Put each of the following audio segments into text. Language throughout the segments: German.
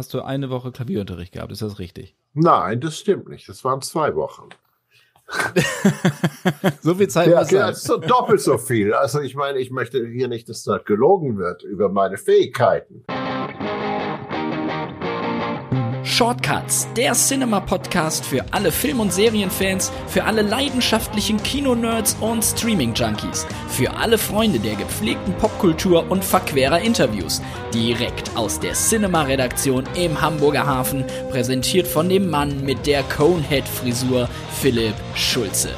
hast du eine Woche Klavierunterricht gehabt. Ist das richtig? Nein, das stimmt nicht. Das waren zwei Wochen. so viel Zeit ja, ja, so doppelt so viel. Also ich meine, ich möchte hier nicht, dass da gelogen wird über meine Fähigkeiten. Shortcuts, der Cinema-Podcast für alle Film- und Serienfans, für alle leidenschaftlichen Kinonerds und Streaming-Junkies, für alle Freunde der gepflegten Popkultur und verquerer Interviews. Direkt aus der Cinema-Redaktion im Hamburger Hafen, präsentiert von dem Mann mit der Conehead-Frisur, Philipp Schulze.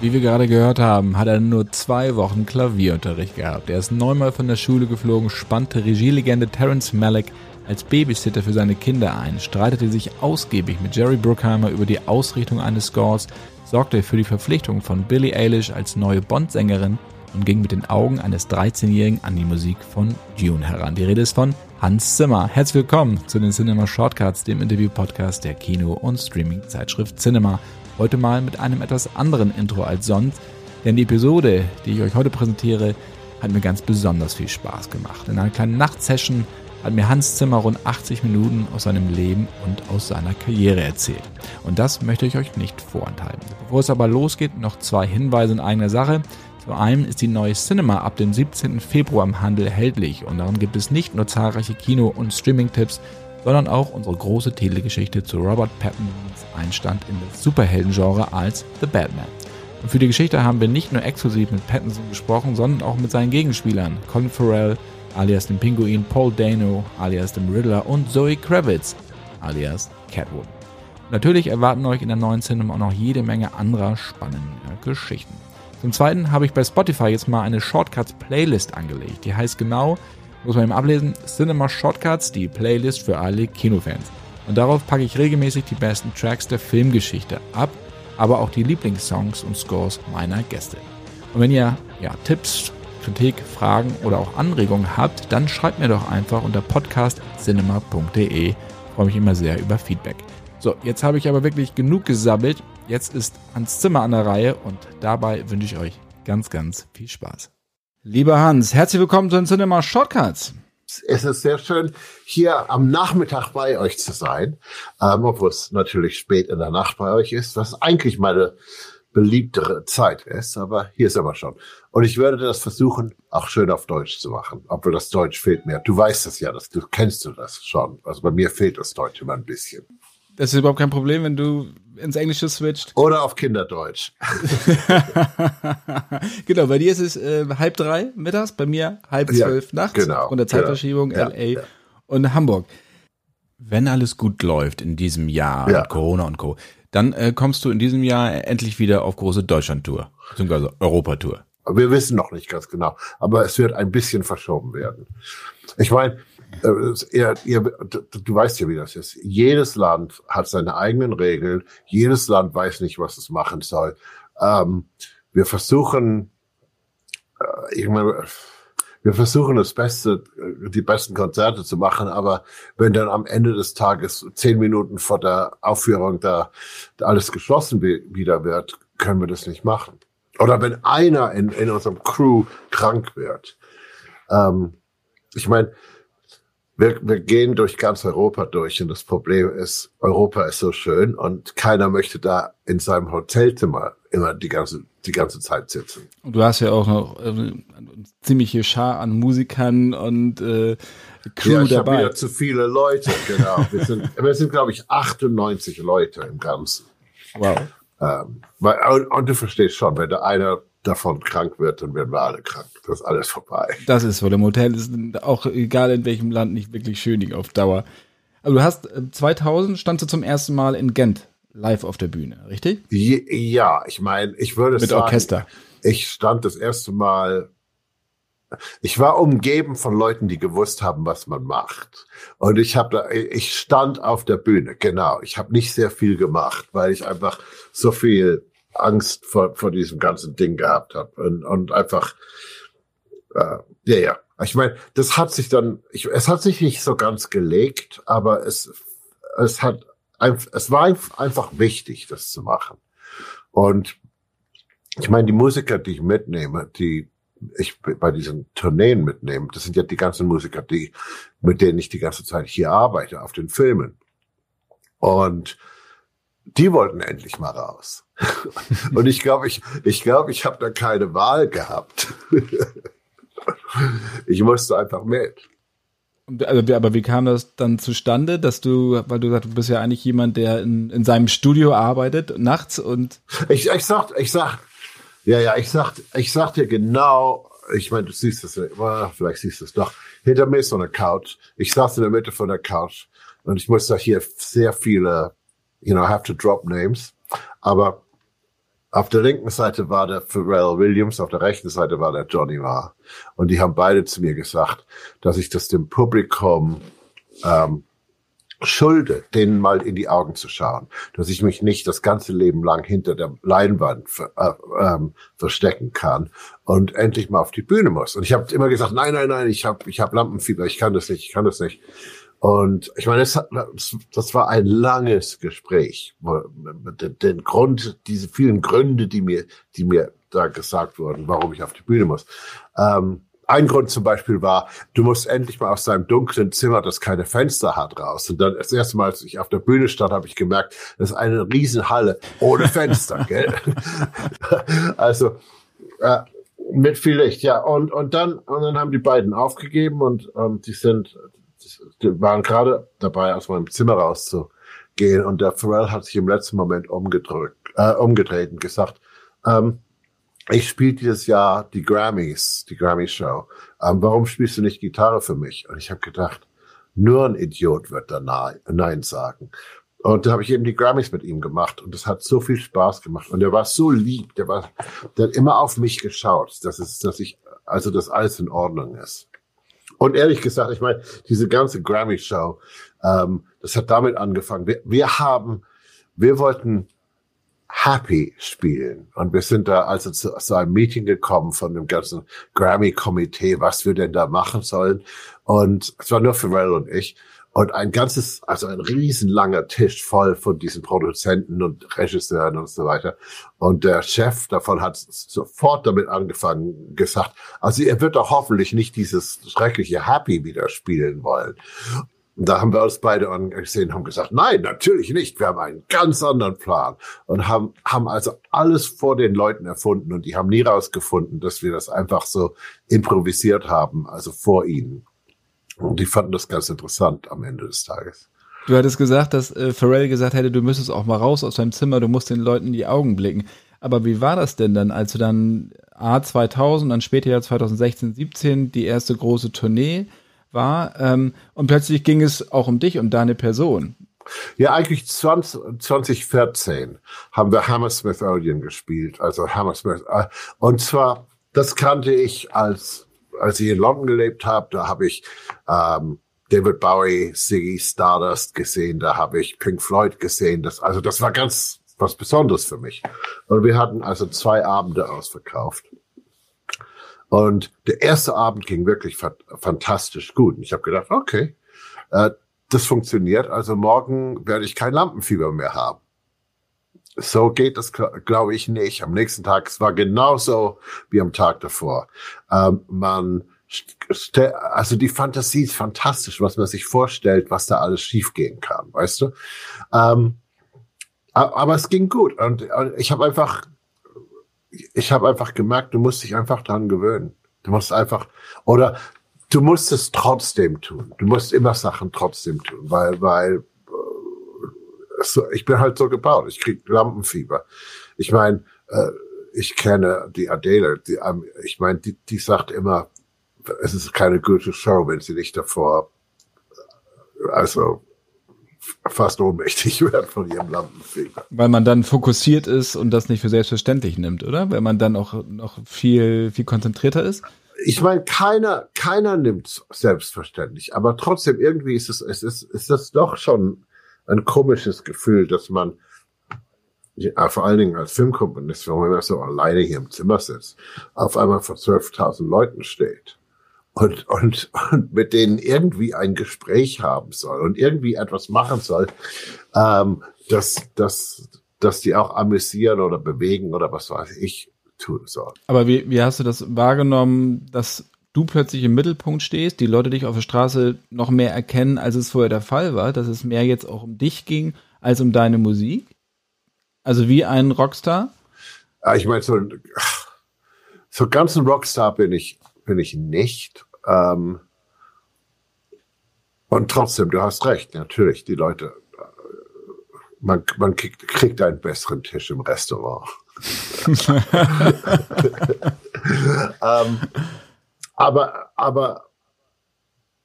Wie wir gerade gehört haben, hat er nur zwei Wochen Klavierunterricht gehabt. Er ist neunmal von der Schule geflogen, spannte Regielegende Terence Malick als Babysitter für seine Kinder ein, streitete sich ausgiebig mit Jerry Bruckheimer über die Ausrichtung eines Scores, sorgte für die Verpflichtung von Billie Eilish als neue Bond-Sängerin und ging mit den Augen eines 13-Jährigen an die Musik von Dune heran. Die Rede ist von Hans Zimmer. Herzlich willkommen zu den Cinema Shortcuts, dem Interview-Podcast der Kino- und Streaming-Zeitschrift Cinema. Heute mal mit einem etwas anderen Intro als sonst, denn die Episode, die ich euch heute präsentiere, hat mir ganz besonders viel Spaß gemacht. In einer kleinen Nachtsession hat mir Hans Zimmer rund 80 Minuten aus seinem Leben und aus seiner Karriere erzählt. Und das möchte ich euch nicht vorenthalten. Bevor es aber losgeht, noch zwei Hinweise in eigener Sache. Zum einen ist die neue Cinema ab dem 17. Februar im Handel erhältlich und darin gibt es nicht nur zahlreiche Kino- und Streaming-Tipps, sondern auch unsere große Telegeschichte zu Robert Pattinsons Einstand in das Superheldengenre als The Batman. Und für die Geschichte haben wir nicht nur exklusiv mit Pattinson gesprochen, sondern auch mit seinen Gegenspielern Colin Farrell, alias dem Pinguin Paul Dano, alias dem Riddler und Zoe Kravitz, alias Catwoman. Natürlich erwarten euch in der neuen Cinema auch noch jede Menge anderer spannender Geschichten. Zum Zweiten habe ich bei Spotify jetzt mal eine Shortcuts-Playlist angelegt. Die heißt genau, muss man eben ablesen, Cinema Shortcuts, die Playlist für alle Kinofans. Und darauf packe ich regelmäßig die besten Tracks der Filmgeschichte ab, aber auch die Lieblingssongs und Scores meiner Gäste. Und wenn ihr ja, Tipps, Kritik, Fragen oder auch Anregungen habt, dann schreibt mir doch einfach unter podcastcinema.de. Ich freue mich immer sehr über Feedback. So, jetzt habe ich aber wirklich genug gesabbelt. Jetzt ist Hans Zimmer an der Reihe und dabei wünsche ich euch ganz, ganz viel Spaß. Lieber Hans, herzlich willkommen zu den Cinema Shortcuts. Es ist sehr schön, hier am Nachmittag bei euch zu sein, ähm, obwohl es natürlich spät in der Nacht bei euch ist, was eigentlich meine beliebtere Zeit ist, aber hier ist aber schon. Und ich werde das versuchen, auch schön auf Deutsch zu machen, obwohl das Deutsch fehlt mir. Du weißt das ja, das, du kennst du das schon. Also bei mir fehlt das Deutsch immer ein bisschen. Das ist überhaupt kein Problem, wenn du ins Englische switcht. Oder auf Kinderdeutsch. genau, bei dir ist es äh, halb drei mittags, bei mir halb zwölf ja, nachts. Genau. Und der Zeitverschiebung genau. LA ja, und Hamburg. Wenn alles gut läuft in diesem Jahr mit Corona und Co., dann äh, kommst du in diesem Jahr endlich wieder auf große Deutschland-Tour, beziehungsweise Europatour. Wir wissen noch nicht ganz genau, aber es wird ein bisschen verschoben werden. Ich meine, äh, ihr, ihr, du weißt ja, wie das ist. Jedes Land hat seine eigenen Regeln. Jedes Land weiß nicht, was es machen soll. Ähm, wir versuchen, äh, ich meine, wir versuchen das Beste, die besten Konzerte zu machen, aber wenn dann am Ende des Tages zehn Minuten vor der Aufführung da, da alles geschlossen wieder wird, können wir das nicht machen. Oder wenn einer in, in unserem Crew krank wird. Ähm, ich meine, wir, wir gehen durch ganz Europa durch und das Problem ist, Europa ist so schön und keiner möchte da in seinem Hotelzimmer immer die ganze, die ganze Zeit sitzen. Und du hast ja auch noch eine ziemliche Schar an Musikern und äh, Crew ja, ich dabei. wieder zu viele Leute, genau. wir sind, wir sind glaube ich, 98 Leute im Ganzen. Wow. Ähm, weil, und, und du verstehst schon, wenn da einer davon krank wird, dann werden wir alle krank. Das ist alles vorbei. Das ist so. Dem Hotel ist auch egal in welchem Land nicht wirklich schön auf Dauer. Aber du hast 2000 standst du zum ersten Mal in Gent live auf der Bühne, richtig? Ja, ich meine, ich würde Mit sagen, Orchester. ich stand das erste Mal ich war umgeben von Leuten, die gewusst haben, was man macht. Und ich habe da, ich stand auf der Bühne, genau. Ich habe nicht sehr viel gemacht, weil ich einfach so viel Angst vor, vor diesem ganzen Ding gehabt habe und, und einfach, äh, ja, ja. Ich meine, das hat sich dann, ich, es hat sich nicht so ganz gelegt, aber es, es hat, es war einfach wichtig, das zu machen. Und ich meine, die Musiker, die ich mitnehme, die ich bei diesen Tourneen mitnehme, das sind ja die ganzen Musiker, die, mit denen ich die ganze Zeit hier arbeite, auf den Filmen. Und die wollten endlich mal raus. Und ich glaube, ich, ich glaube, ich habe da keine Wahl gehabt. ich musste einfach mit. Also, aber wie kam das dann zustande, dass du, weil du sagst, du bist ja eigentlich jemand, der in, in seinem Studio arbeitet nachts und ich, ich sag, ich sag, ja, ja, ich sag, ich sag dir genau, ich meine, du siehst es, vielleicht siehst du es doch. Hinter mir ist so eine Couch. Ich saß in der Mitte von der Couch und ich muss da hier sehr viele, you know, have to drop names. Aber auf der linken Seite war der Pharrell Williams, auf der rechten Seite war der Johnny Marr. Und die haben beide zu mir gesagt, dass ich das dem Publikum ähm, schulde, denen mal in die Augen zu schauen, dass ich mich nicht das ganze Leben lang hinter der Leinwand äh, ähm, verstecken kann und endlich mal auf die Bühne muss. Und ich habe immer gesagt, nein, nein, nein, ich habe ich hab Lampenfieber, ich kann das nicht, ich kann das nicht. Und ich meine, das, das war ein langes Gespräch. Den Grund, diese vielen Gründe, die mir, die mir da gesagt wurden, warum ich auf die Bühne muss. Ähm, ein Grund zum Beispiel war, du musst endlich mal aus deinem dunklen Zimmer, das keine Fenster hat, raus. Und dann das erste Mal, als ich auf der Bühne stand, habe ich gemerkt, das ist eine Riesenhalle ohne Fenster. gell? also äh, mit viel Licht, ja. Und und dann und dann haben die beiden aufgegeben und ähm, die sind die waren gerade dabei, aus meinem Zimmer rauszugehen und der Pharrell hat sich im letzten Moment umgedrückt, äh, umgedreht und gesagt, ähm, ich spiele dieses Jahr die Grammys, die Grammy-Show. Ähm, warum spielst du nicht Gitarre für mich? Und ich habe gedacht, nur ein Idiot wird da Nein sagen. Und da habe ich eben die Grammys mit ihm gemacht und das hat so viel Spaß gemacht. Und er war so lieb, der war, der hat immer auf mich geschaut, dass es, dass ich, also dass alles in Ordnung ist. Und ehrlich gesagt, ich meine, diese ganze Grammy-Show, ähm, das hat damit angefangen. Wir, wir haben, wir wollten Happy spielen. Und wir sind da also zu, zu einem Meeting gekommen von dem ganzen Grammy-Komitee, was wir denn da machen sollen. Und es war nur Pharrell und ich. Und ein ganzes, also ein riesenlanger Tisch voll von diesen Produzenten und Regisseuren und so weiter. Und der Chef davon hat sofort damit angefangen, gesagt, also er wird doch hoffentlich nicht dieses schreckliche Happy wieder spielen wollen. Und da haben wir uns beide angesehen haben gesagt, nein, natürlich nicht. Wir haben einen ganz anderen Plan und haben, haben also alles vor den Leuten erfunden und die haben nie rausgefunden, dass wir das einfach so improvisiert haben, also vor ihnen. Und die fanden das ganz interessant am Ende des Tages. Du hattest gesagt, dass äh, Pharrell gesagt hätte, du müsstest auch mal raus aus deinem Zimmer, du musst den Leuten in die Augen blicken. Aber wie war das denn dann, als du dann A 2000, dann später ja 2016, 17 die erste große Tournee war ähm, und plötzlich ging es auch um dich, um deine Person? Ja, eigentlich 20, 2014 haben wir Hammersmith Odeon gespielt, also Hammersmith. Äh, und zwar, das kannte ich als als ich in London gelebt habe, da habe ich ähm, David Bowie, Ziggy Stardust gesehen, da habe ich Pink Floyd gesehen. Das, also das war ganz was Besonderes für mich. Und wir hatten also zwei Abende ausverkauft. Und der erste Abend ging wirklich fa fantastisch gut. Und ich habe gedacht, okay, äh, das funktioniert. Also morgen werde ich kein Lampenfieber mehr haben. So geht das, glaube ich, nicht. Am nächsten Tag, es war genauso wie am Tag davor. Ähm, man, also die Fantasie ist fantastisch, was man sich vorstellt, was da alles schiefgehen kann, weißt du? Ähm, aber es ging gut und ich habe einfach, ich habe einfach gemerkt, du musst dich einfach dran gewöhnen. Du musst einfach, oder du musst es trotzdem tun. Du musst immer Sachen trotzdem tun, weil, weil so, ich bin halt so gebaut. Ich krieg Lampenfieber. Ich meine, äh, ich kenne die Adele, die, ähm, ich meine, die, die sagt immer, es ist keine gute Show, wenn sie nicht davor, äh, also fast ohnmächtig wird von ihrem Lampenfieber. Weil man dann fokussiert ist und das nicht für selbstverständlich nimmt, oder? Weil man dann auch noch viel, viel konzentrierter ist? Ich meine, keiner, keiner nimmt selbstverständlich, aber trotzdem irgendwie ist es, es ist, ist das doch schon ein komisches Gefühl, dass man ja, vor allen Dingen als Filmkomponist, wenn man so alleine hier im Zimmer sitzt, auf einmal vor 12.000 Leuten steht und, und, und mit denen irgendwie ein Gespräch haben soll und irgendwie etwas machen soll, ähm, dass, dass, dass die auch amüsieren oder bewegen oder was weiß ich. tun soll. Aber wie, wie hast du das wahrgenommen, dass du plötzlich im Mittelpunkt stehst, die Leute dich auf der Straße noch mehr erkennen, als es vorher der Fall war, dass es mehr jetzt auch um dich ging als um deine Musik? Also wie ein Rockstar? Ja, ich meine, so, so ganz ein Rockstar bin ich, bin ich nicht. Ähm, und trotzdem, du hast recht, natürlich, die Leute, äh, man, man kriegt, kriegt einen besseren Tisch im Restaurant. ähm, aber, aber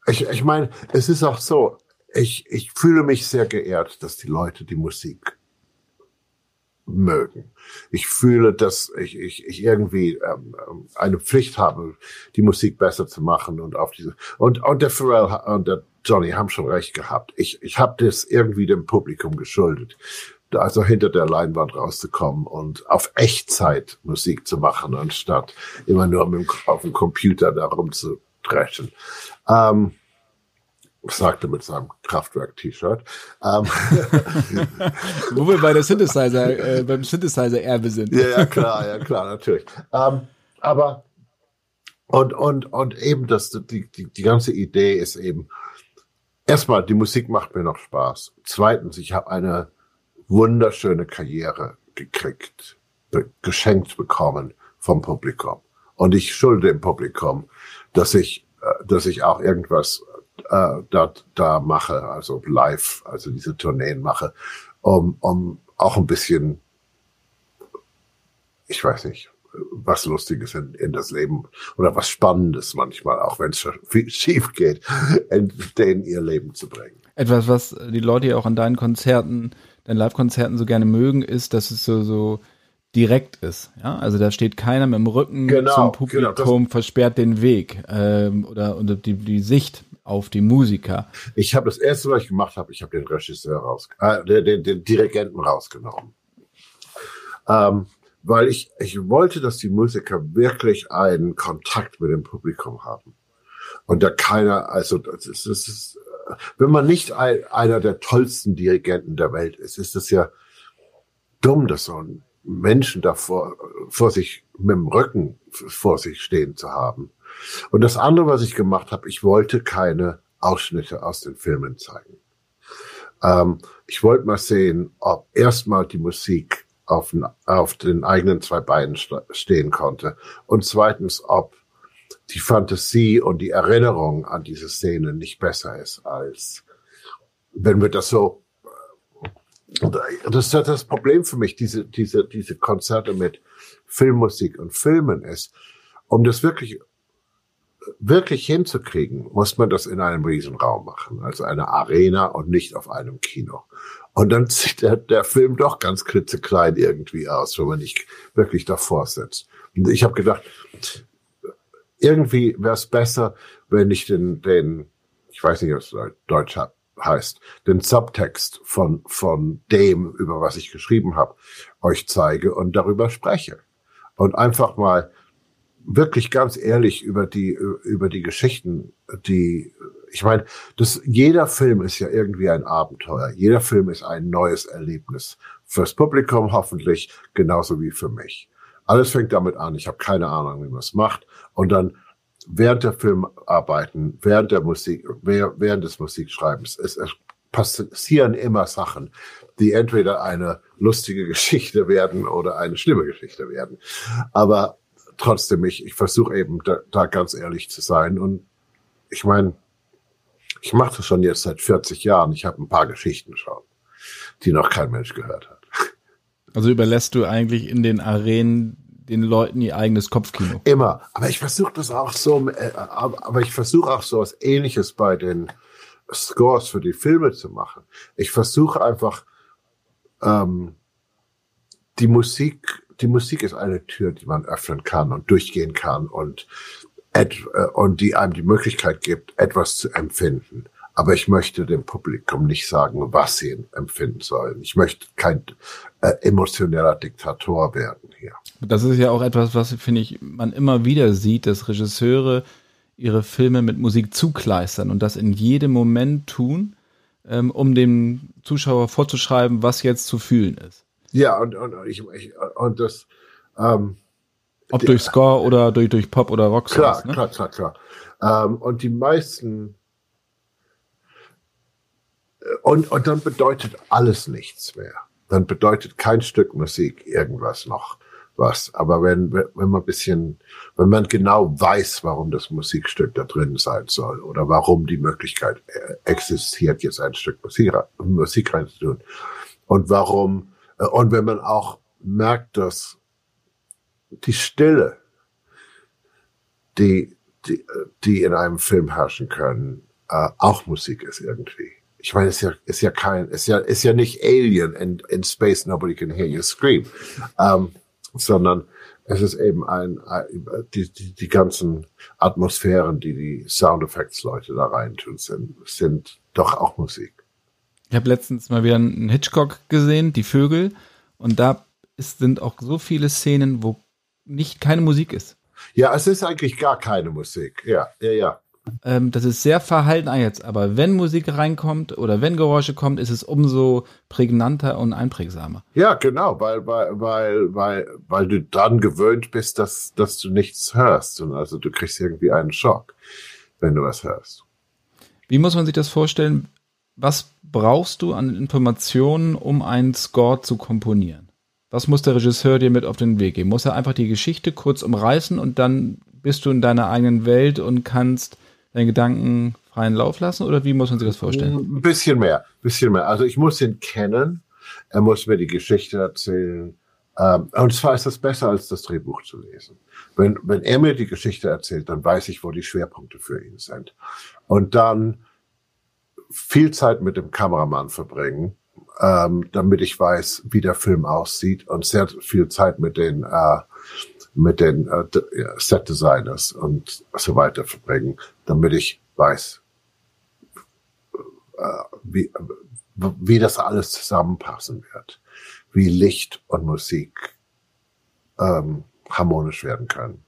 ich, ich meine, es ist auch so, ich, ich fühle mich sehr geehrt, dass die Leute die Musik mögen. Ich fühle, dass ich, ich, ich irgendwie ähm, eine Pflicht habe, die Musik besser zu machen und auf diese und und der Pharrell und der Johnny haben schon recht gehabt. Ich ich habe das irgendwie dem Publikum geschuldet, also hinter der Leinwand rauszukommen und auf Echtzeit Musik zu machen, anstatt immer nur mit, auf dem Computer da rumzudreschen. Ähm, sagte mit seinem Kraftwerk-T-Shirt. Ähm. Wo wir bei der Synthesizer, äh, beim Synthesizer-Erbe sind. Ja, ja, klar, ja, klar, natürlich. Ähm, aber und, und, und eben das, die, die, die ganze Idee ist eben, erstmal, die Musik macht mir noch Spaß. Zweitens, ich habe eine wunderschöne Karriere gekriegt, be geschenkt bekommen vom Publikum. Und ich schulde dem Publikum, dass ich, äh, dass ich auch irgendwas äh, da, da mache, also live, also diese Tourneen mache, um, um auch ein bisschen, ich weiß nicht, was Lustiges in, in das Leben oder was Spannendes manchmal, auch wenn es schief geht, in denen ihr Leben zu bringen. Etwas, was die Leute ja auch an deinen Konzerten, deinen Live-Konzerten so gerne mögen, ist, dass es so, so direkt ist. Ja, also da steht keiner mit dem Rücken genau, zum Publikum, genau, versperrt den Weg ähm, oder, oder die, die Sicht auf die Musiker. Ich habe das erste, was ich gemacht habe, ich habe den Regisseur raus, äh, den, den, den Dirigenten rausgenommen. Ähm, weil ich, ich wollte, dass die Musiker wirklich einen Kontakt mit dem Publikum haben. Und da keiner, also das ist, das ist wenn man nicht ein, einer der tollsten Dirigenten der Welt ist, ist es ja dumm, dass so ein Menschen davor vor sich mit dem Rücken vor sich stehen zu haben. Und das andere, was ich gemacht habe, ich wollte keine Ausschnitte aus den Filmen zeigen. Ähm, ich wollte mal sehen, ob erstmal die Musik auf auf den eigenen zwei Beinen stehen konnte und zweitens, ob die Fantasie und die Erinnerung an diese Szene nicht besser ist als wenn wir das so das ist das Problem für mich, diese, diese, diese Konzerte mit Filmmusik und Filmen ist, um das wirklich wirklich hinzukriegen, muss man das in einem Riesenraum machen, also eine Arena und nicht auf einem Kino. Und dann sieht der, der Film doch ganz klitzeklein irgendwie aus, wenn man nicht wirklich davor sitzt. Und ich habe gedacht, irgendwie wäre es besser, wenn ich den, den, ich weiß nicht, was Deutsch heißt, den Subtext von, von dem, über was ich geschrieben habe, euch zeige und darüber spreche. Und einfach mal wirklich ganz ehrlich über die über die Geschichten, die ich meine, das jeder Film ist ja irgendwie ein Abenteuer. Jeder Film ist ein neues Erlebnis fürs Publikum hoffentlich genauso wie für mich. Alles fängt damit an. Ich habe keine Ahnung, wie man es macht und dann während der Filmarbeiten, während der Musik, während des Musikschreibens, es, es passieren immer Sachen, die entweder eine lustige Geschichte werden oder eine schlimme Geschichte werden. Aber trotzdem, ich, ich versuche eben da, da ganz ehrlich zu sein. Und ich meine, ich mache das schon jetzt seit 40 Jahren. Ich habe ein paar Geschichten schon, die noch kein Mensch gehört hat. Also überlässt du eigentlich in den Arenen den Leuten ihr eigenes Kopfkino? Immer. Aber ich versuche das auch so, äh, aber ich versuche auch so was Ähnliches bei den Scores für die Filme zu machen. Ich versuche einfach ähm, die Musik die Musik ist eine Tür, die man öffnen kann und durchgehen kann und, äh, und die einem die Möglichkeit gibt, etwas zu empfinden. Aber ich möchte dem Publikum nicht sagen, was sie empfinden sollen. Ich möchte kein äh, emotioneller Diktator werden hier. Das ist ja auch etwas, was, finde ich, man immer wieder sieht, dass Regisseure ihre Filme mit Musik zukleistern und das in jedem Moment tun, ähm, um dem Zuschauer vorzuschreiben, was jetzt zu fühlen ist. Ja, und, und, ich, ich, und das, ähm, Ob durch Score oder durch, durch Pop oder Rock. Klar, ne? klar, klar, klar. Ähm, und die meisten und, und dann bedeutet alles nichts mehr. Dann bedeutet kein Stück Musik irgendwas noch was. Aber wenn, wenn man bisschen, wenn man genau weiß, warum das Musikstück da drin sein soll oder warum die Möglichkeit äh, existiert, jetzt ein Stück Musik, Musik reinzutun und warum, äh, und wenn man auch merkt, dass die Stille, die, die, die in einem Film herrschen können, äh, auch Musik ist irgendwie ich meine, es ist ja, ist ja kein, ist ja, ist ja nicht Alien in, in Space, nobody can hear you scream, ähm, sondern es ist eben ein, ein die, die, die ganzen Atmosphären, die die Sound Effects Leute da reintun, sind, sind doch auch Musik. Ich habe letztens mal wieder einen Hitchcock gesehen, die Vögel, und da ist, sind auch so viele Szenen, wo nicht keine Musik ist. Ja, es ist eigentlich gar keine Musik. Ja, ja, ja. Ähm, das ist sehr verhalten jetzt, aber wenn Musik reinkommt oder wenn Geräusche kommt, ist es umso prägnanter und einprägsamer. Ja, genau, weil, weil, weil, weil, weil du dran gewöhnt bist, dass, dass du nichts hörst. Und also du kriegst irgendwie einen Schock, wenn du was hörst. Wie muss man sich das vorstellen? Was brauchst du an Informationen, um einen Score zu komponieren? Was muss der Regisseur dir mit auf den Weg geben? Muss er einfach die Geschichte kurz umreißen und dann bist du in deiner eigenen Welt und kannst deinen Gedanken freien Lauf lassen oder wie muss man sich das vorstellen? Ein bisschen mehr, bisschen mehr. Also ich muss ihn kennen, er muss mir die Geschichte erzählen. Ähm, und zwar ist das besser, als das Drehbuch zu lesen. Wenn, wenn er mir die Geschichte erzählt, dann weiß ich, wo die Schwerpunkte für ihn sind. Und dann viel Zeit mit dem Kameramann verbringen, ähm, damit ich weiß, wie der Film aussieht und sehr viel Zeit mit den äh, mit den äh, Set Designers und so weiter verbringen, damit ich weiß, äh, wie, wie das alles zusammenpassen wird, wie Licht und Musik ähm, harmonisch werden können.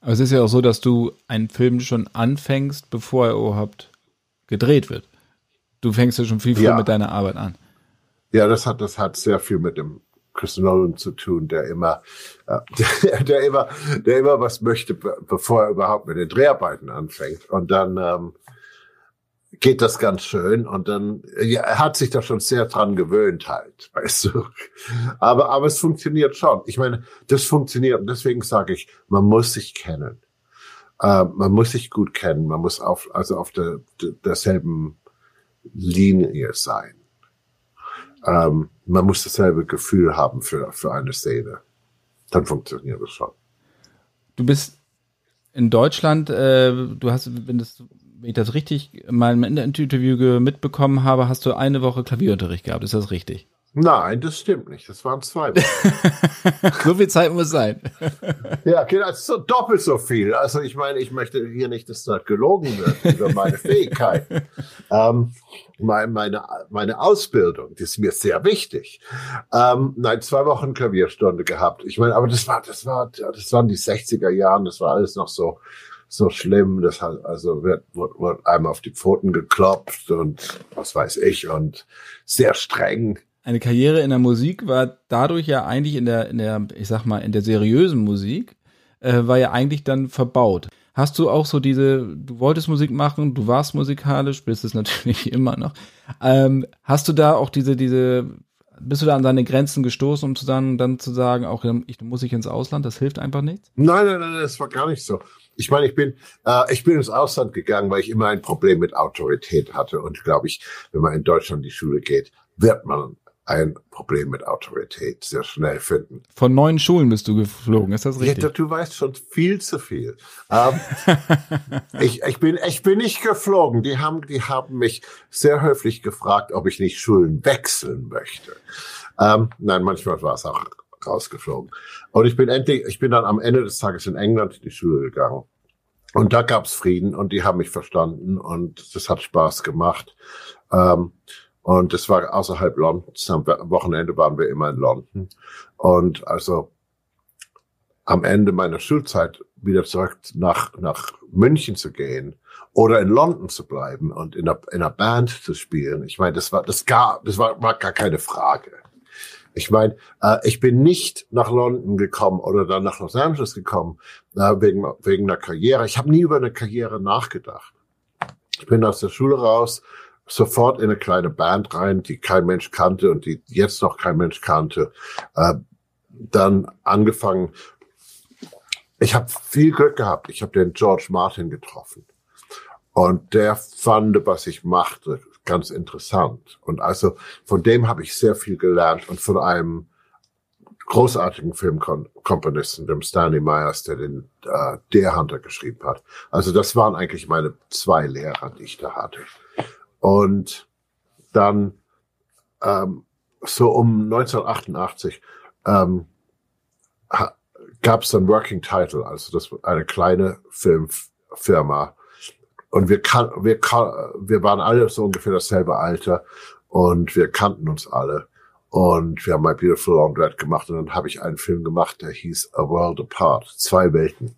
Aber es ist ja auch so, dass du einen Film schon anfängst, bevor er überhaupt gedreht wird. Du fängst ja schon viel früher ja. mit deiner Arbeit an. Ja, das hat, das hat sehr viel mit dem Chris Nolan zu tun, der immer, äh, der, der, immer, der immer was möchte, bevor er überhaupt mit den Dreharbeiten anfängt. Und dann ähm, geht das ganz schön und dann, ja, er hat sich da schon sehr dran gewöhnt halt, weißt du. Aber, aber es funktioniert schon. Ich meine, das funktioniert und deswegen sage ich, man muss sich kennen. Äh, man muss sich gut kennen, man muss auf, also auf der, der derselben Linie sein. Ähm, man muss dasselbe Gefühl haben für, für eine Szene. Dann funktioniert es schon. Du bist in Deutschland, äh, du hast, wenn, das, wenn ich das richtig mal im Interview mitbekommen habe, hast du eine Woche Klavierunterricht gehabt. Ist das richtig? Nein, das stimmt nicht. Das waren zwei Wochen. so viel Zeit muss sein. ja, genau, das ist so doppelt so viel. Also ich meine, ich möchte hier nicht, dass da gelogen wird über meine Fähigkeiten. ähm, meine, meine, meine Ausbildung, die ist mir sehr wichtig. Ähm, nein, zwei Wochen Klavierstunde gehabt. Ich meine, aber das war, das war, das waren die 60er Jahren, das war alles noch so, so schlimm. Das hat, also wird, wird, wird einmal auf die Pfoten geklopft und was weiß ich und sehr streng eine Karriere in der Musik war dadurch ja eigentlich in der, in der, ich sag mal, in der seriösen Musik, äh, war ja eigentlich dann verbaut. Hast du auch so diese, du wolltest Musik machen, du warst musikalisch, bist es natürlich immer noch. Ähm, hast du da auch diese, diese, bist du da an deine Grenzen gestoßen, um zu dann, dann zu sagen, auch ich muss ich ins Ausland, das hilft einfach nichts? Nein, nein, nein, das war gar nicht so. Ich meine, ich bin, äh, ich bin ins Ausland gegangen, weil ich immer ein Problem mit Autorität hatte. Und glaube ich, wenn man in Deutschland die Schule geht, wird man ein Problem mit Autorität sehr schnell finden. Von neun Schulen bist du geflogen, ist das richtig? Ja, du weißt schon viel zu viel. Ähm, ich, ich, bin, ich bin nicht geflogen. Die haben, die haben mich sehr höflich gefragt, ob ich nicht Schulen wechseln möchte. Ähm, nein, manchmal war es auch rausgeflogen. Und ich bin endlich, ich bin dann am Ende des Tages in England in die Schule gegangen. Und da gab's Frieden und die haben mich verstanden und das hat Spaß gemacht. Ähm, und das war außerhalb Londons. Am Wochenende waren wir immer in London. Und also am Ende meiner Schulzeit wieder zurück nach, nach München zu gehen oder in London zu bleiben und in einer, in einer Band zu spielen. Ich meine, das war, das gar, das war, war gar keine Frage. Ich meine, äh, ich bin nicht nach London gekommen oder dann nach Los Angeles gekommen äh, wegen, wegen einer Karriere. Ich habe nie über eine Karriere nachgedacht. Ich bin aus der Schule raus, sofort in eine kleine Band rein, die kein Mensch kannte und die jetzt noch kein Mensch kannte. Äh, dann angefangen. Ich habe viel Glück gehabt. Ich habe den George Martin getroffen. Und der fand, was ich machte, ganz interessant. Und also von dem habe ich sehr viel gelernt und von einem großartigen Filmkomponisten, dem Stanley Myers, der den äh, Der Hunter geschrieben hat. Also das waren eigentlich meine zwei Lehrer, die ich da hatte. Und dann ähm, so um 1988 ähm, gab es dann Working Title, also das war eine kleine Filmfirma, und wir, kan wir, kan wir waren alle so ungefähr dasselbe Alter und wir kannten uns alle. Und wir haben My Beautiful Laundrette gemacht und dann habe ich einen Film gemacht, der hieß A World Apart, zwei Welten.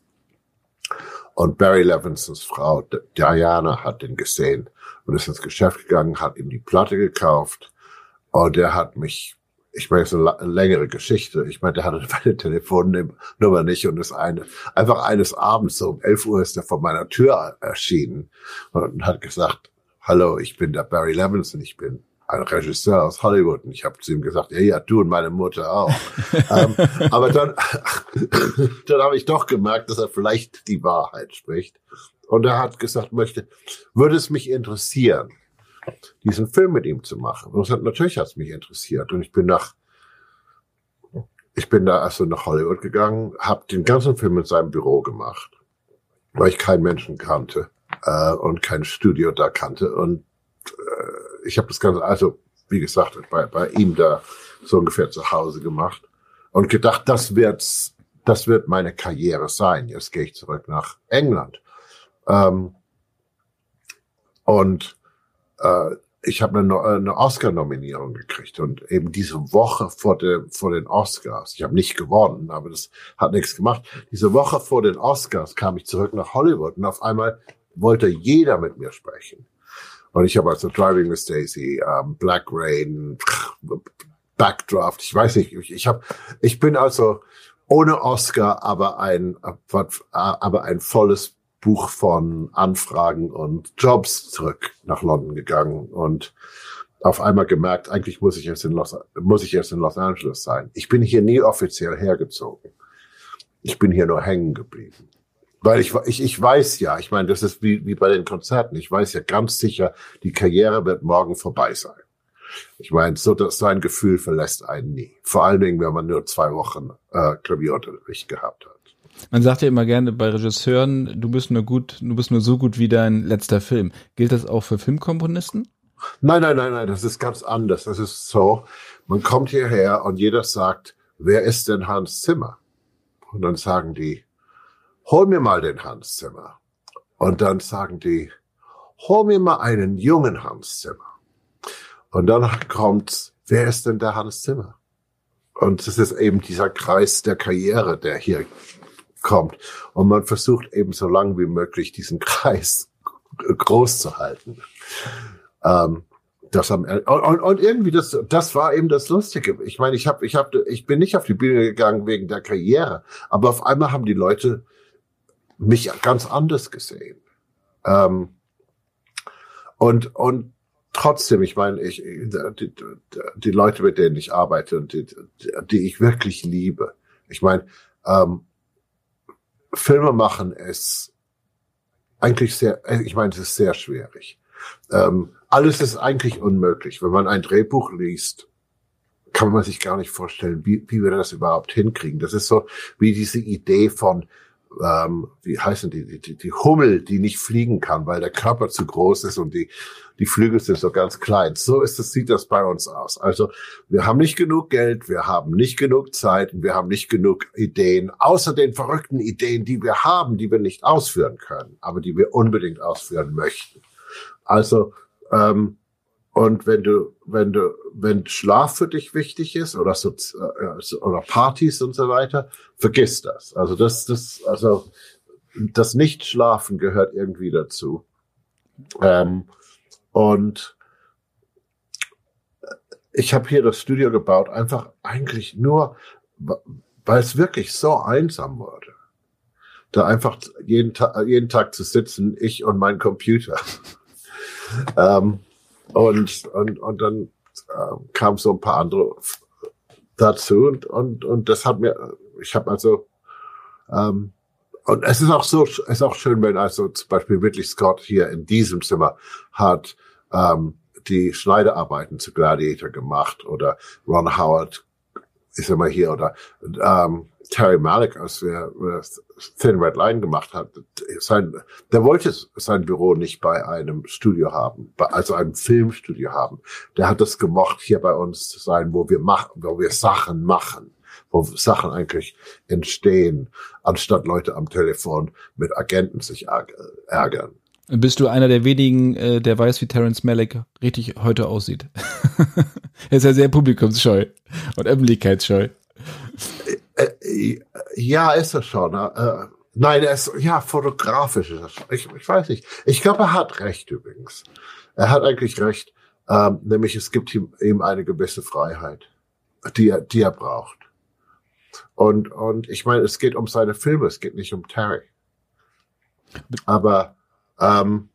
Und Barry Levinsons Frau Diana hat den gesehen und ist ins Geschäft gegangen, hat ihm die Platte gekauft und er hat mich ich meine, es ist eine längere Geschichte. Ich meine, der hatte meine Telefonnummer nicht und ist eine, einfach eines Abends, so um 11 Uhr ist er vor meiner Tür erschienen und hat gesagt, hallo, ich bin der Barry Levinson, ich bin ein Regisseur aus Hollywood. Und ich habe zu ihm gesagt, ja, ja, du und meine Mutter auch. ähm, aber dann, dann habe ich doch gemerkt, dass er vielleicht die Wahrheit spricht. Und er hat gesagt, möchte, würde es mich interessieren, diesen Film mit ihm zu machen. Und das hat, natürlich hat es mich interessiert. Und ich bin nach, ich bin da also nach Hollywood gegangen, habe den ganzen Film in seinem Büro gemacht, weil ich keinen Menschen kannte äh, und kein Studio da kannte. Und äh, ich habe das Ganze, also wie gesagt, bei, bei ihm da so ungefähr zu Hause gemacht und gedacht, das wird's, das wird meine Karriere sein. Jetzt gehe ich zurück nach England. Ähm, und äh, ich habe eine, eine Oscar-Nominierung gekriegt und eben diese Woche vor, der, vor den Oscars, ich habe nicht gewonnen, aber das hat nichts gemacht. Diese Woche vor den Oscars kam ich zurück nach Hollywood und auf einmal wollte jeder mit mir sprechen. Und ich habe also Driving with Daisy, um, Black Rain, Backdraft, ich weiß nicht, ich, ich habe, ich bin also ohne Oscar, aber ein, aber ein volles Buch von Anfragen und Jobs zurück nach London gegangen und auf einmal gemerkt, eigentlich muss ich jetzt in Los, muss ich jetzt in Los Angeles sein. Ich bin hier nie offiziell hergezogen. Ich bin hier nur hängen geblieben. Weil ich, ich, ich weiß ja, ich meine, das ist wie, wie bei den Konzerten. Ich weiß ja ganz sicher, die Karriere wird morgen vorbei sein. Ich meine, so, das, so ein Gefühl verlässt einen nie. Vor allen Dingen, wenn man nur zwei Wochen äh, Klavierunterricht gehabt hat. Man sagt ja immer gerne bei Regisseuren, du bist nur gut, du bist nur so gut wie dein letzter Film. Gilt das auch für Filmkomponisten? Nein, nein, nein, nein, das ist ganz anders. Das ist so, man kommt hierher und jeder sagt, wer ist denn Hans Zimmer? Und dann sagen die, hol mir mal den Hans Zimmer. Und dann sagen die, hol mir mal einen jungen Hans Zimmer. Und dann kommt, wer ist denn der Hans Zimmer? Und es ist eben dieser Kreis der Karriere, der hier kommt. Und man versucht eben so lange wie möglich diesen Kreis groß zu halten. Ähm, das haben, und, und irgendwie das, das war eben das Lustige. Ich meine, ich habe, ich habe, ich bin nicht auf die Bühne gegangen wegen der Karriere, aber auf einmal haben die Leute mich ganz anders gesehen. Ähm, und und trotzdem, ich meine, ich die, die Leute, mit denen ich arbeite und die, die ich wirklich liebe. Ich meine, ähm, Filme machen ist eigentlich sehr, ich meine, es ist sehr schwierig. Ähm, alles ist eigentlich unmöglich. Wenn man ein Drehbuch liest, kann man sich gar nicht vorstellen, wie, wie wir das überhaupt hinkriegen. Das ist so wie diese Idee von, ähm, wie heißen die, die, die Hummel, die nicht fliegen kann, weil der Körper zu groß ist und die, die Flügel sind so ganz klein. So ist es, sieht das bei uns aus. Also wir haben nicht genug Geld, wir haben nicht genug Zeit und wir haben nicht genug Ideen, außer den verrückten Ideen, die wir haben, die wir nicht ausführen können, aber die wir unbedingt ausführen möchten. Also ähm, und wenn du, wenn du, wenn Schlaf für dich wichtig ist oder so, äh, oder Partys und so weiter, vergiss das. Also das, das, also das Nichtschlafen gehört irgendwie dazu. Ähm, und ich habe hier das Studio gebaut, einfach eigentlich nur, weil es wirklich so einsam wurde. Da einfach jeden, Ta jeden Tag zu sitzen, ich und mein Computer. ähm, und, und, und dann äh, kam so ein paar andere dazu und, und, und das hat mir, ich habe also, ähm, und es ist auch so, es ist auch schön, wenn also zum Beispiel Ridley Scott hier in diesem Zimmer hat ähm, die Schneiderarbeiten zu Gladiator gemacht oder Ron Howard ist immer hier oder ähm, Terry Malik, als wir Thin Red Line gemacht hat, sein, der wollte sein Büro nicht bei einem Studio haben, also einem Filmstudio haben. Der hat es gemocht, hier bei uns zu sein, wo wir machen, wo wir Sachen machen, wo Sachen eigentlich entstehen, anstatt Leute am Telefon mit Agenten sich ärgern. Bist du einer der wenigen, äh, der weiß, wie Terence Malick richtig heute aussieht? er ist ja sehr publikumsscheu und öffentlichkeitsscheu. Äh, äh, ja, ist er schon. Äh, nein, er ist, ja, fotografisch ist er schon. Ich, ich weiß nicht. Ich glaube, er hat recht übrigens. Er hat eigentlich recht. Ähm, nämlich es gibt ihm, ihm eine gewisse Freiheit, die er, die er braucht. Und, und ich meine, es geht um seine Filme, es geht nicht um Terry. Aber ähm,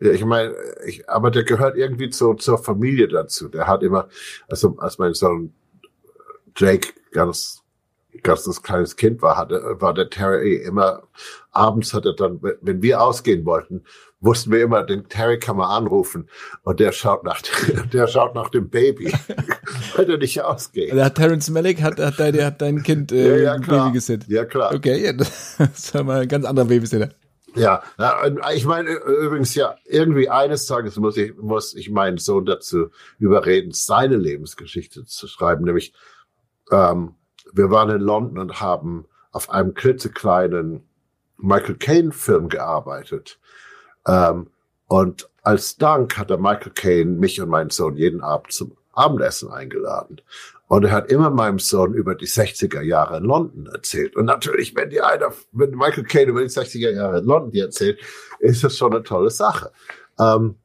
ja, ich meine, ich, aber der gehört irgendwie zu, zur Familie dazu. Der hat immer, also als mein Sohn Jake ganz, ganz das kleines Kind war, hatte, war der Terry immer, abends hat er dann, wenn wir ausgehen wollten, wussten wir immer, den Terry kann man anrufen und der schaut nach, der schaut nach dem Baby, weil er nicht ausgeht. Hat Terence Malick hat, hat, dein, hat dein Kind äh, ja, ja, klar. Baby gesittet. Ja, klar. Okay, ja, das ist mal ein ganz anderer Babysitter. Ja, ich meine übrigens ja, irgendwie eines Tages muss ich, muss ich meinen Sohn dazu überreden, seine Lebensgeschichte zu schreiben. Nämlich, ähm, wir waren in London und haben auf einem klitzekleinen Michael Caine-Film gearbeitet. Ähm, und als Dank hat der Michael Caine mich und meinen Sohn jeden Abend zum Abendessen eingeladen. Und er hat immer meinem Sohn über die 60er Jahre in London erzählt. Und natürlich, wenn dir einer, wenn Michael Caine über die 60er Jahre in London erzählt, ist das schon eine tolle Sache. Ähm,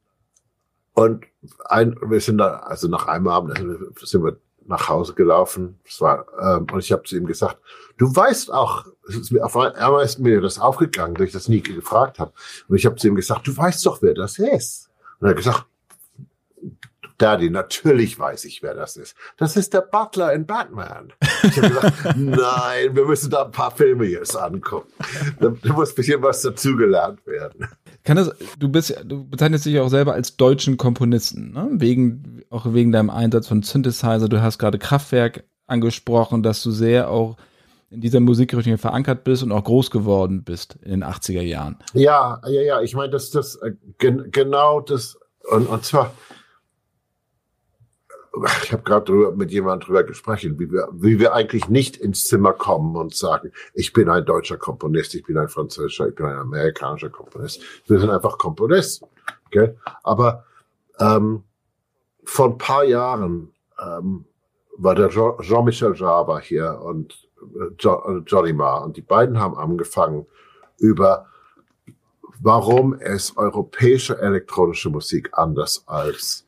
und ein, wir sind da, also nach einem Abend sind wir nach Hause gelaufen. Das war, ähm, und ich habe zu ihm gesagt, du weißt auch, es ist mir auf einmal ist mir das aufgegangen, durch das nie gefragt habe. Und ich habe zu ihm gesagt, du weißt doch, wer das ist. Und er hat gesagt, Daddy, natürlich weiß ich, wer das ist. Das ist der Butler in Batman. Ich habe gesagt, nein, wir müssen da ein paar Filme jetzt angucken. Da, muss ein bisschen was dazugelernt werden. Kann das, du bist, du bezeichnest dich auch selber als deutschen Komponisten, ne? Wegen, auch wegen deinem Einsatz von Synthesizer. Du hast gerade Kraftwerk angesprochen, dass du sehr auch in dieser Musikrichtung verankert bist und auch groß geworden bist in den 80er Jahren. Ja, ja, ja. Ich meine, dass das äh, gen, genau das und, und zwar ich habe gerade mit jemandem drüber gesprochen, wie wir, wie wir eigentlich nicht ins Zimmer kommen und sagen, ich bin ein deutscher Komponist, ich bin ein französischer, ich bin ein amerikanischer Komponist. Wir sind einfach Komponisten. Okay? Aber ähm, vor ein paar Jahren ähm, war der Jean-Michel Jarre hier und äh, äh, Johnny Marr und die beiden haben angefangen über warum es europäische elektronische Musik anders als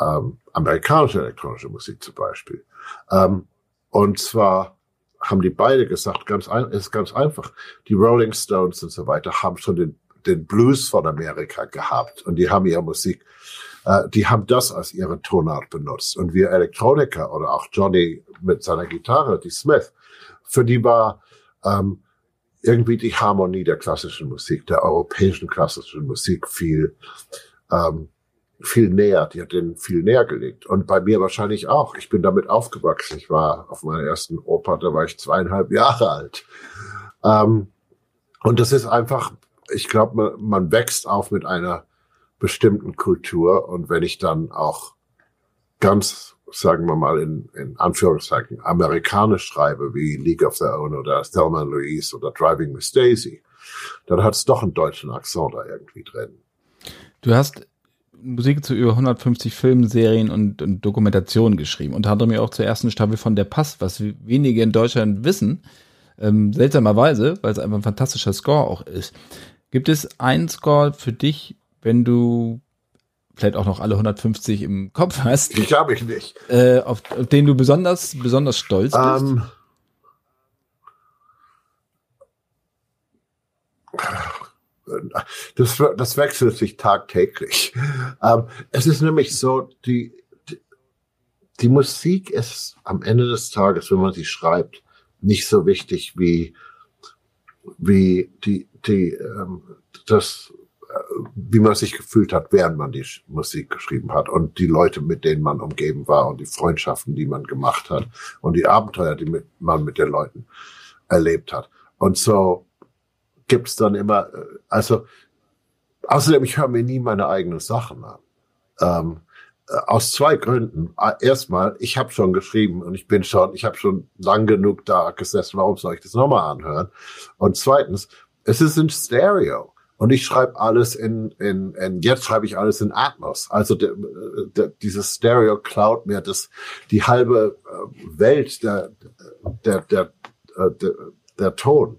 ähm, amerikanische elektronische Musik zum Beispiel. Ähm, und zwar haben die beide gesagt, ganz ein, ist ganz einfach. Die Rolling Stones und so weiter haben schon den, den Blues von Amerika gehabt und die haben ihre Musik, äh, die haben das als ihre Tonart benutzt. Und wir Elektroniker oder auch Johnny mit seiner Gitarre, die Smith, für die war ähm, irgendwie die Harmonie der klassischen Musik, der europäischen klassischen Musik viel ähm, viel näher, die hat den viel näher gelegt. Und bei mir wahrscheinlich auch. Ich bin damit aufgewachsen. Ich war auf meiner ersten Oper, da war ich zweieinhalb Jahre alt. Ähm, und das ist einfach, ich glaube, man, man wächst auf mit einer bestimmten Kultur. Und wenn ich dann auch ganz, sagen wir mal, in, in Anführungszeichen amerikanisch schreibe, wie League of Their Own oder Thelma Louise oder Driving Miss Daisy, dann hat es doch einen deutschen Akzent da irgendwie drin. Du hast Musik zu über 150 Filmen, Serien und, und Dokumentationen geschrieben. Unter anderem ja auch zur ersten Staffel von Der Pass, was wenige in Deutschland wissen. Ähm, seltsamerweise, weil es einfach ein fantastischer Score auch ist. Gibt es einen Score für dich, wenn du vielleicht auch noch alle 150 im Kopf hast. Ich habe ich nicht. Äh, auf, auf den du besonders, besonders stolz bist? Um, ähm, das, das wechselt sich tagtäglich. Ähm, es ist nämlich so, die, die, die Musik ist am Ende des Tages, wenn man sie schreibt, nicht so wichtig wie, wie die, die, ähm, das wie man sich gefühlt hat, während man die Musik geschrieben hat und die Leute, mit denen man umgeben war und die Freundschaften, die man gemacht hat und die Abenteuer, die mit, man mit den Leuten erlebt hat. Und so gibt's dann immer, äh, also außerdem, ich höre mir nie meine eigenen Sachen an. Ähm, äh, aus zwei Gründen. Erstmal, ich habe schon geschrieben und ich bin schon, ich habe schon lang genug da gesessen, warum soll ich das nochmal anhören? Und zweitens, es ist in Stereo. Und ich schreibe alles in, in, in jetzt schreibe ich alles in Atmos. Also der, der, dieses Stereo klaut mir das die halbe äh, Welt der der der der, der Ton.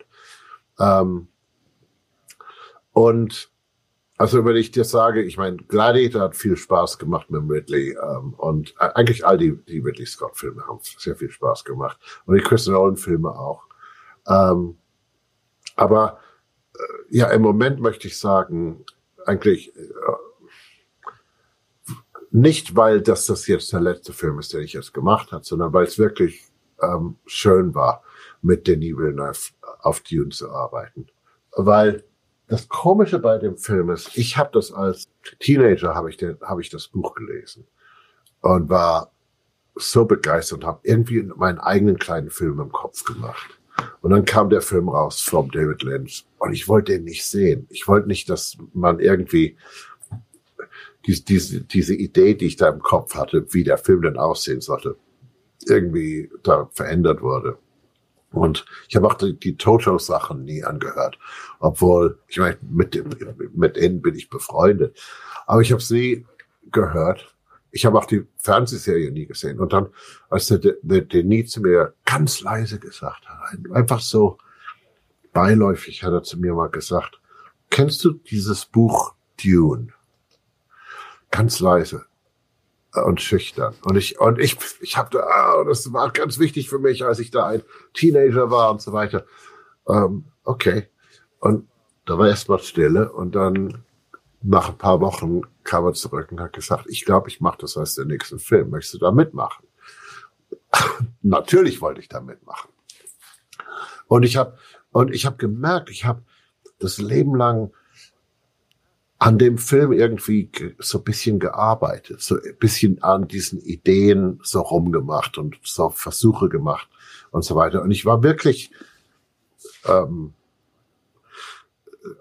Ähm, und also wenn ich dir sage, ich meine, Gladiator hat viel Spaß gemacht mit Ridley ähm, und eigentlich all die, die Ridley Scott Filme haben sehr viel Spaß gemacht und die Chris Nolan Filme auch. Ähm, aber ja, im Moment möchte ich sagen, eigentlich äh, nicht, weil das das jetzt der letzte Film ist, den ich jetzt gemacht habe, sondern weil es wirklich ähm, schön war, mit Denis Villeneuve auf Dune zu arbeiten. Weil das Komische bei dem Film ist, ich habe das als Teenager habe ich den, habe ich das Buch gelesen und war so begeistert und habe irgendwie meinen eigenen kleinen Film im Kopf gemacht. Und dann kam der Film raus vom David Lynch und ich wollte den nicht sehen. Ich wollte nicht, dass man irgendwie diese, diese, diese Idee, die ich da im Kopf hatte, wie der Film denn aussehen sollte, irgendwie da verändert wurde. Und ich habe auch die, die Toto-Sachen nie angehört, obwohl ich meine, mit, mit ihnen bin ich befreundet. Aber ich habe sie gehört ich habe auch die Fernsehserie nie gesehen. Und dann, als der, der, der nie zu mir ganz leise gesagt hat, einfach so beiläufig hat er zu mir mal gesagt, kennst du dieses Buch Dune? Ganz leise und schüchtern. Und ich, und ich, ich habe da, ah, das war ganz wichtig für mich, als ich da ein Teenager war und so weiter. Ähm, okay. Und da war erstmal Stille und dann nach ein paar Wochen kam er zurück und hat gesagt, ich glaube, ich mache das als der nächsten Film. Möchtest du da mitmachen? Natürlich wollte ich da mitmachen. Und ich habe und ich habe gemerkt, ich habe das Leben lang an dem Film irgendwie so ein bisschen gearbeitet, so ein bisschen an diesen Ideen so rumgemacht und so Versuche gemacht und so weiter. Und ich war wirklich ähm,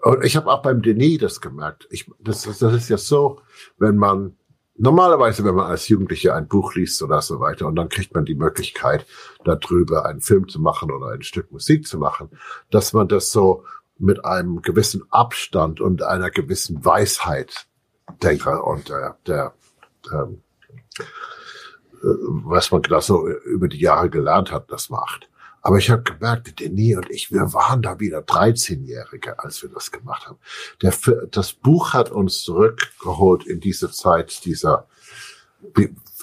und ich habe auch beim Denis das gemerkt. Ich, das, das ist ja so, wenn man normalerweise, wenn man als Jugendlicher ein Buch liest oder so weiter, und dann kriegt man die Möglichkeit, darüber einen Film zu machen oder ein Stück Musik zu machen, dass man das so mit einem gewissen Abstand und einer gewissen Weisheit denkt und der, der, der ähm, äh, was man da so über die Jahre gelernt hat, das macht. Aber ich habe gemerkt, Denis und ich, wir waren da wieder 13-Jährige, als wir das gemacht haben. Der, das Buch hat uns zurückgeholt in diese Zeit dieser,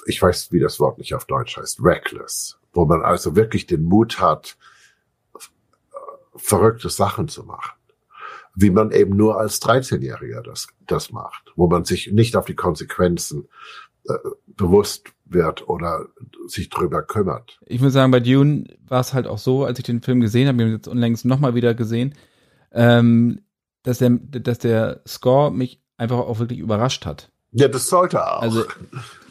ich weiß, wie das Wort nicht auf Deutsch heißt, reckless, wo man also wirklich den Mut hat, verrückte Sachen zu machen. Wie man eben nur als 13-Jähriger das, das macht, wo man sich nicht auf die Konsequenzen äh, bewusst wird oder sich drüber kümmert. Ich muss sagen, bei Dune war es halt auch so, als ich den Film gesehen habe, ich habe ihn jetzt unlängst nochmal wieder gesehen, ähm, dass, der, dass der Score mich einfach auch wirklich überrascht hat. Ja, das sollte auch. Also,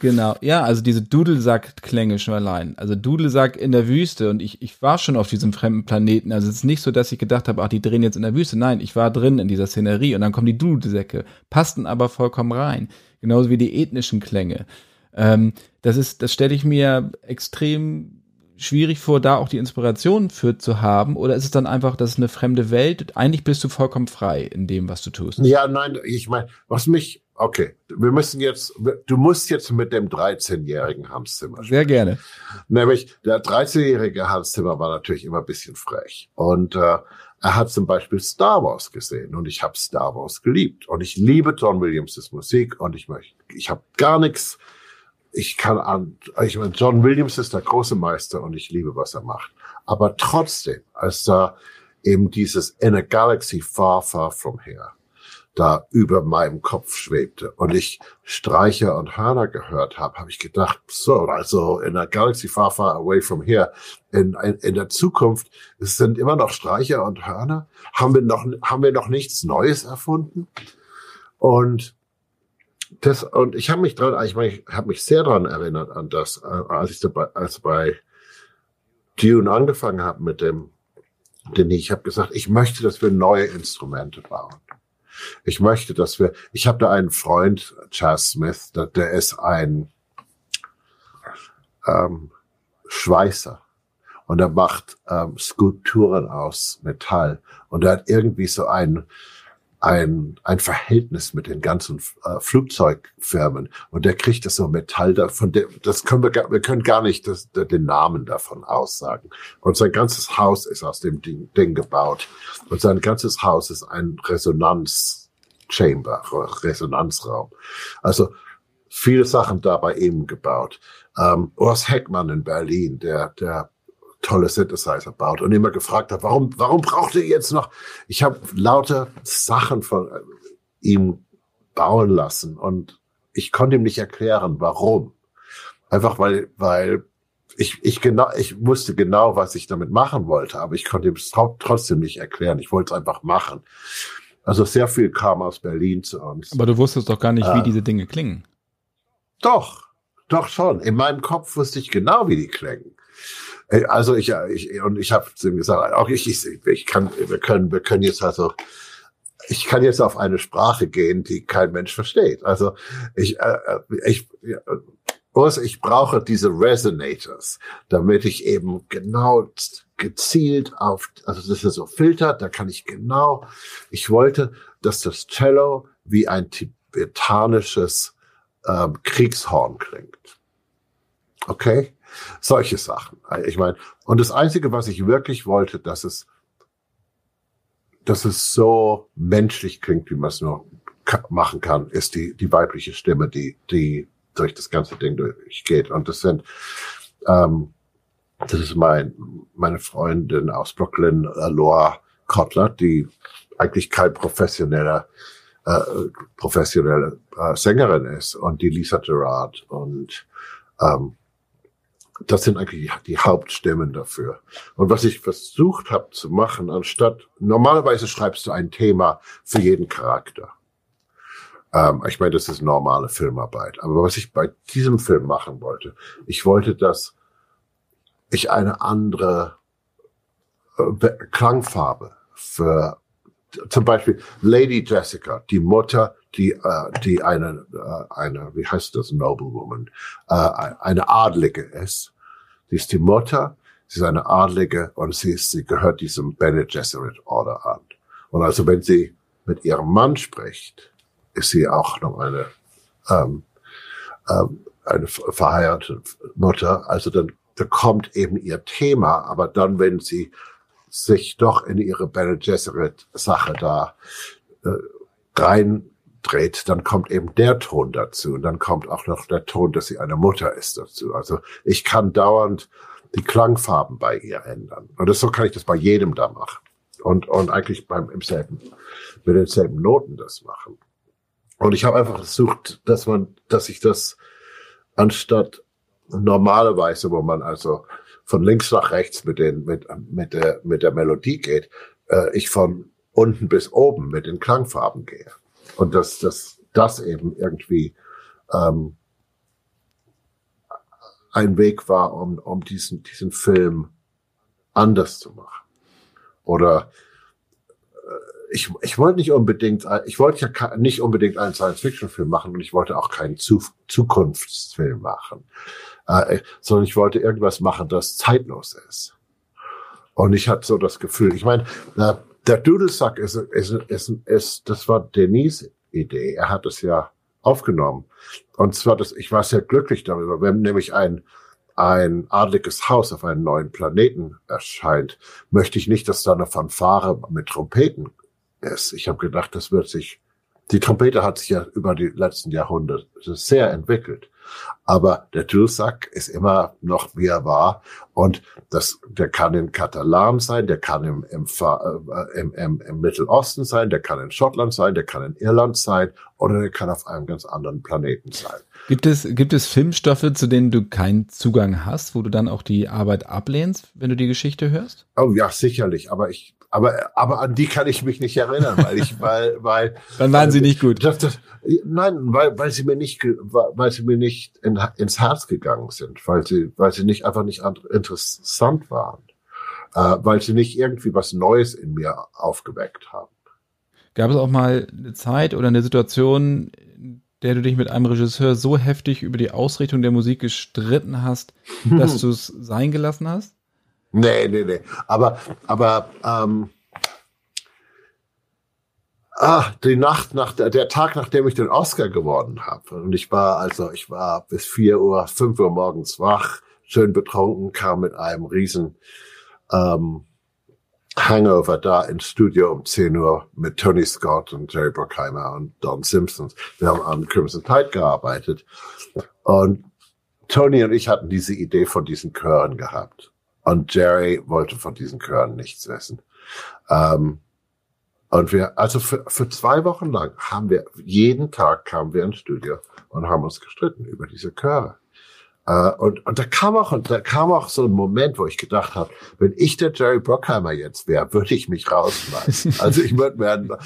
genau, ja, also diese Dudelsack-Klänge schon allein. Also Dudelsack in der Wüste und ich, ich war schon auf diesem fremden Planeten. Also es ist nicht so, dass ich gedacht habe, ach, die drehen jetzt in der Wüste. Nein, ich war drin in dieser Szenerie und dann kommen die Dudelsäcke, passten aber vollkommen rein. Genauso wie die ethnischen Klänge. Ähm, das ist, das stelle ich mir extrem schwierig vor, da auch die Inspiration für zu haben? Oder ist es dann einfach, das ist eine fremde Welt? Eigentlich bist du vollkommen frei in dem, was du tust. Ja, nein, ich meine, was mich Okay, wir müssen jetzt, du musst jetzt mit dem 13-jährigen Hans Zimmer sprechen. Sehr gerne. Nämlich, der 13-jährige Hans Zimmer war natürlich immer ein bisschen frech. Und, äh, Er hat zum Beispiel Star Wars gesehen und ich habe Star Wars geliebt und ich liebe John Williams' Musik und ich möchte, ich habe gar nichts. Ich kann an, ich meine, John Williams ist der große Meister und ich liebe, was er macht. Aber trotzdem, als da eben dieses In a Galaxy Far, Far From Here da über meinem Kopf schwebte und ich Streicher und Hörner gehört habe, habe ich gedacht, so, also in der Galaxy Far Far Away from Here, in, in, in der Zukunft, es sind immer noch Streicher und Hörner. Haben wir noch, haben wir noch nichts Neues erfunden? Und das, und ich habe mich dran, ich, habe mich sehr dran erinnert an das, als ich dabei, als bei Dune angefangen habe mit dem, denn ich habe gesagt, ich möchte, dass wir neue Instrumente bauen. Ich möchte, dass wir, ich habe da einen Freund, Charles Smith, der, der ist ein ähm, Schweißer. Und er macht ähm, Skulpturen aus Metall. Und er hat irgendwie so ein ein, ein Verhältnis mit den ganzen äh, Flugzeugfirmen und der kriegt das so Metall da, von dem, das können wir, wir können gar nicht das, den Namen davon aussagen. Und sein ganzes Haus ist aus dem Ding, Ding gebaut und sein ganzes Haus ist ein Resonanzchamber, Resonanzraum. Also viele Sachen dabei eben gebaut. Ähm, Urs Heckmann in Berlin, der, der tolle Synthesizer baut und immer gefragt hat, warum, warum braucht ihr jetzt noch? Ich habe lauter Sachen von äh, ihm bauen lassen und ich konnte ihm nicht erklären, warum. Einfach weil, weil ich, ich genau, ich wusste genau, was ich damit machen wollte, aber ich konnte ihm es trotzdem nicht erklären. Ich wollte es einfach machen. Also sehr viel kam aus Berlin zu uns. Aber du wusstest doch gar nicht, äh, wie diese Dinge klingen. Doch, doch schon. In meinem Kopf wusste ich genau, wie die klingen. Also ich, ich und ich habe zu ihm gesagt, auch ich, ich, ich kann, wir können, wir können jetzt also, ich kann jetzt auf eine Sprache gehen, die kein Mensch versteht. Also ich, äh, ich, ich brauche diese Resonators, damit ich eben genau gezielt auf, also das ist so filtert, da kann ich genau, ich wollte, dass das Cello wie ein tibetanisches ähm, Kriegshorn klingt. Okay? Solche Sachen. Ich meine, und das Einzige, was ich wirklich wollte, dass es, dass es so menschlich klingt, wie man es nur machen kann, ist die, die weibliche Stimme, die, die durch das ganze Ding durchgeht. Und das sind, ähm, das ist mein, meine Freundin aus Brooklyn, Laura Kotler, die eigentlich kein professioneller, äh, professionelle äh, Sängerin ist und die Lisa Gerard und ähm, das sind eigentlich die Hauptstimmen dafür. Und was ich versucht habe zu machen, anstatt, normalerweise schreibst du ein Thema für jeden Charakter. Ähm, ich meine, das ist normale Filmarbeit. Aber was ich bei diesem Film machen wollte, ich wollte, dass ich eine andere äh, Klangfarbe für zum Beispiel Lady Jessica, die Mutter, die, äh, die eine, äh, eine, wie heißt das, Noblewoman, äh, eine Adlige ist. Sie ist die Mutter, sie ist eine Adlige und sie, ist, sie gehört diesem Bene Gesserit Order an. Und also wenn sie mit ihrem Mann spricht, ist sie auch noch eine, ähm, ähm, eine verheiratete Mutter. Also dann, da kommt eben ihr Thema, aber dann, wenn sie sich doch in ihre Bene Gesserit Sache da äh, reindreht, dann kommt eben der Ton dazu und dann kommt auch noch der Ton, dass sie eine Mutter ist dazu. Also ich kann dauernd die Klangfarben bei ihr ändern. Und das, so kann ich das bei jedem da machen. Und, und eigentlich beim, im selben, mit denselben Noten das machen. Und ich habe einfach versucht, dass man, dass ich das anstatt normalerweise, wo man also von links nach rechts mit den mit mit der mit der Melodie geht, äh, ich von unten bis oben mit den Klangfarben gehe und dass das das eben irgendwie ähm, ein Weg war, um um diesen diesen Film anders zu machen oder äh, ich, ich wollte nicht unbedingt, ich wollte ja nicht unbedingt einen Science-Fiction-Film machen und ich wollte auch keinen Zukunftsfilm machen äh, sondern ich wollte irgendwas machen, das zeitlos ist. Und ich hatte so das Gefühl, ich meine, der Dudelsack ist, ist, ist, ist, das war Denise Idee. Er hat es ja aufgenommen. Und zwar, das, ich war sehr glücklich darüber. Haben nämlich ein, ein adliges Haus auf einem neuen Planeten erscheint, möchte ich nicht, dass da eine Fanfare mit Trompeten ist. Ich habe gedacht, das wird sich, die Trompete hat sich ja über die letzten Jahrhunderte sehr entwickelt. Aber der Dudelsack ist immer noch, wie er war. Und das, der kann in Katalan sein, der kann im, im, äh, im, im, im Mittelosten sein, der kann in Schottland sein, der kann in Irland sein oder der kann auf einem ganz anderen Planeten sein. Gibt es, gibt es Filmstoffe, zu denen du keinen Zugang hast, wo du dann auch die Arbeit ablehnst, wenn du die Geschichte hörst? Oh ja, sicherlich. Aber ich, aber, aber an die kann ich mich nicht erinnern, weil ich, weil, weil. Dann waren sie nicht gut. Das, das, nein, weil, weil sie mir nicht, weil sie mir nicht in, ins Herz gegangen sind, weil sie, weil sie nicht einfach nicht interessant waren, äh, weil sie nicht irgendwie was Neues in mir aufgeweckt haben. Gab es auch mal eine Zeit oder eine Situation, in der du dich mit einem Regisseur so heftig über die Ausrichtung der Musik gestritten hast, dass du es sein gelassen hast? Nee, nee, nee. Aber, aber ähm, ah, die Nacht nach der, Tag, nachdem ich den Oscar gewonnen habe. Und ich war also, ich war bis vier Uhr, fünf Uhr morgens wach, schön betrunken, kam mit einem riesen ähm, Hangover da ins Studio um 10 Uhr mit Tony Scott und Jerry Bruckheimer und Don Simpsons. Wir haben an Crimson Tide gearbeitet. Und Tony und ich hatten diese Idee von diesen Chören gehabt. Und Jerry wollte von diesen Chören nichts wissen. Ähm, und wir, also für, für zwei Wochen lang haben wir, jeden Tag kamen wir ins Studio und haben uns gestritten über diese Chöre. Uh, und, und da kam auch, da kam auch so ein Moment, wo ich gedacht habe, wenn ich der Jerry Brockheimer jetzt wäre, würde ich mich rausschmeißen. also ich würde mir einen,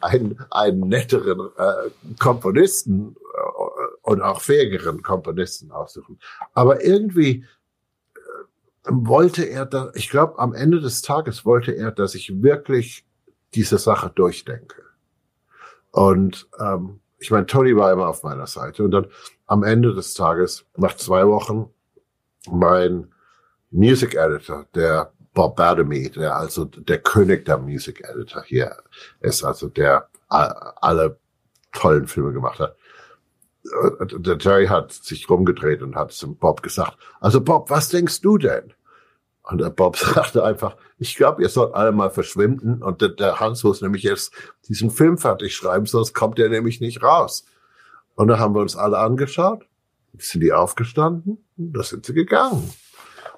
einen, einen netteren äh, Komponisten äh, und auch fähigeren Komponisten aussuchen. Aber irgendwie wollte er da, ich glaube, am Ende des Tages wollte er, dass ich wirklich diese Sache durchdenke. Und ähm, ich meine, Tony war immer auf meiner Seite. Und dann am Ende des Tages, nach zwei Wochen, mein Music Editor, der Bob Badamy, der also der König der Music Editor hier ist, also der alle tollen Filme gemacht hat. Der Jerry hat sich rumgedreht und hat zum Bob gesagt, also Bob, was denkst du denn? Und der Bob sagte einfach, ich glaube, ihr sollt alle mal verschwinden. Und der, der Hans muss nämlich jetzt diesen Film fertig schreiben, sonst kommt er nämlich nicht raus. Und da haben wir uns alle angeschaut, sind die aufgestanden, da sind sie gegangen.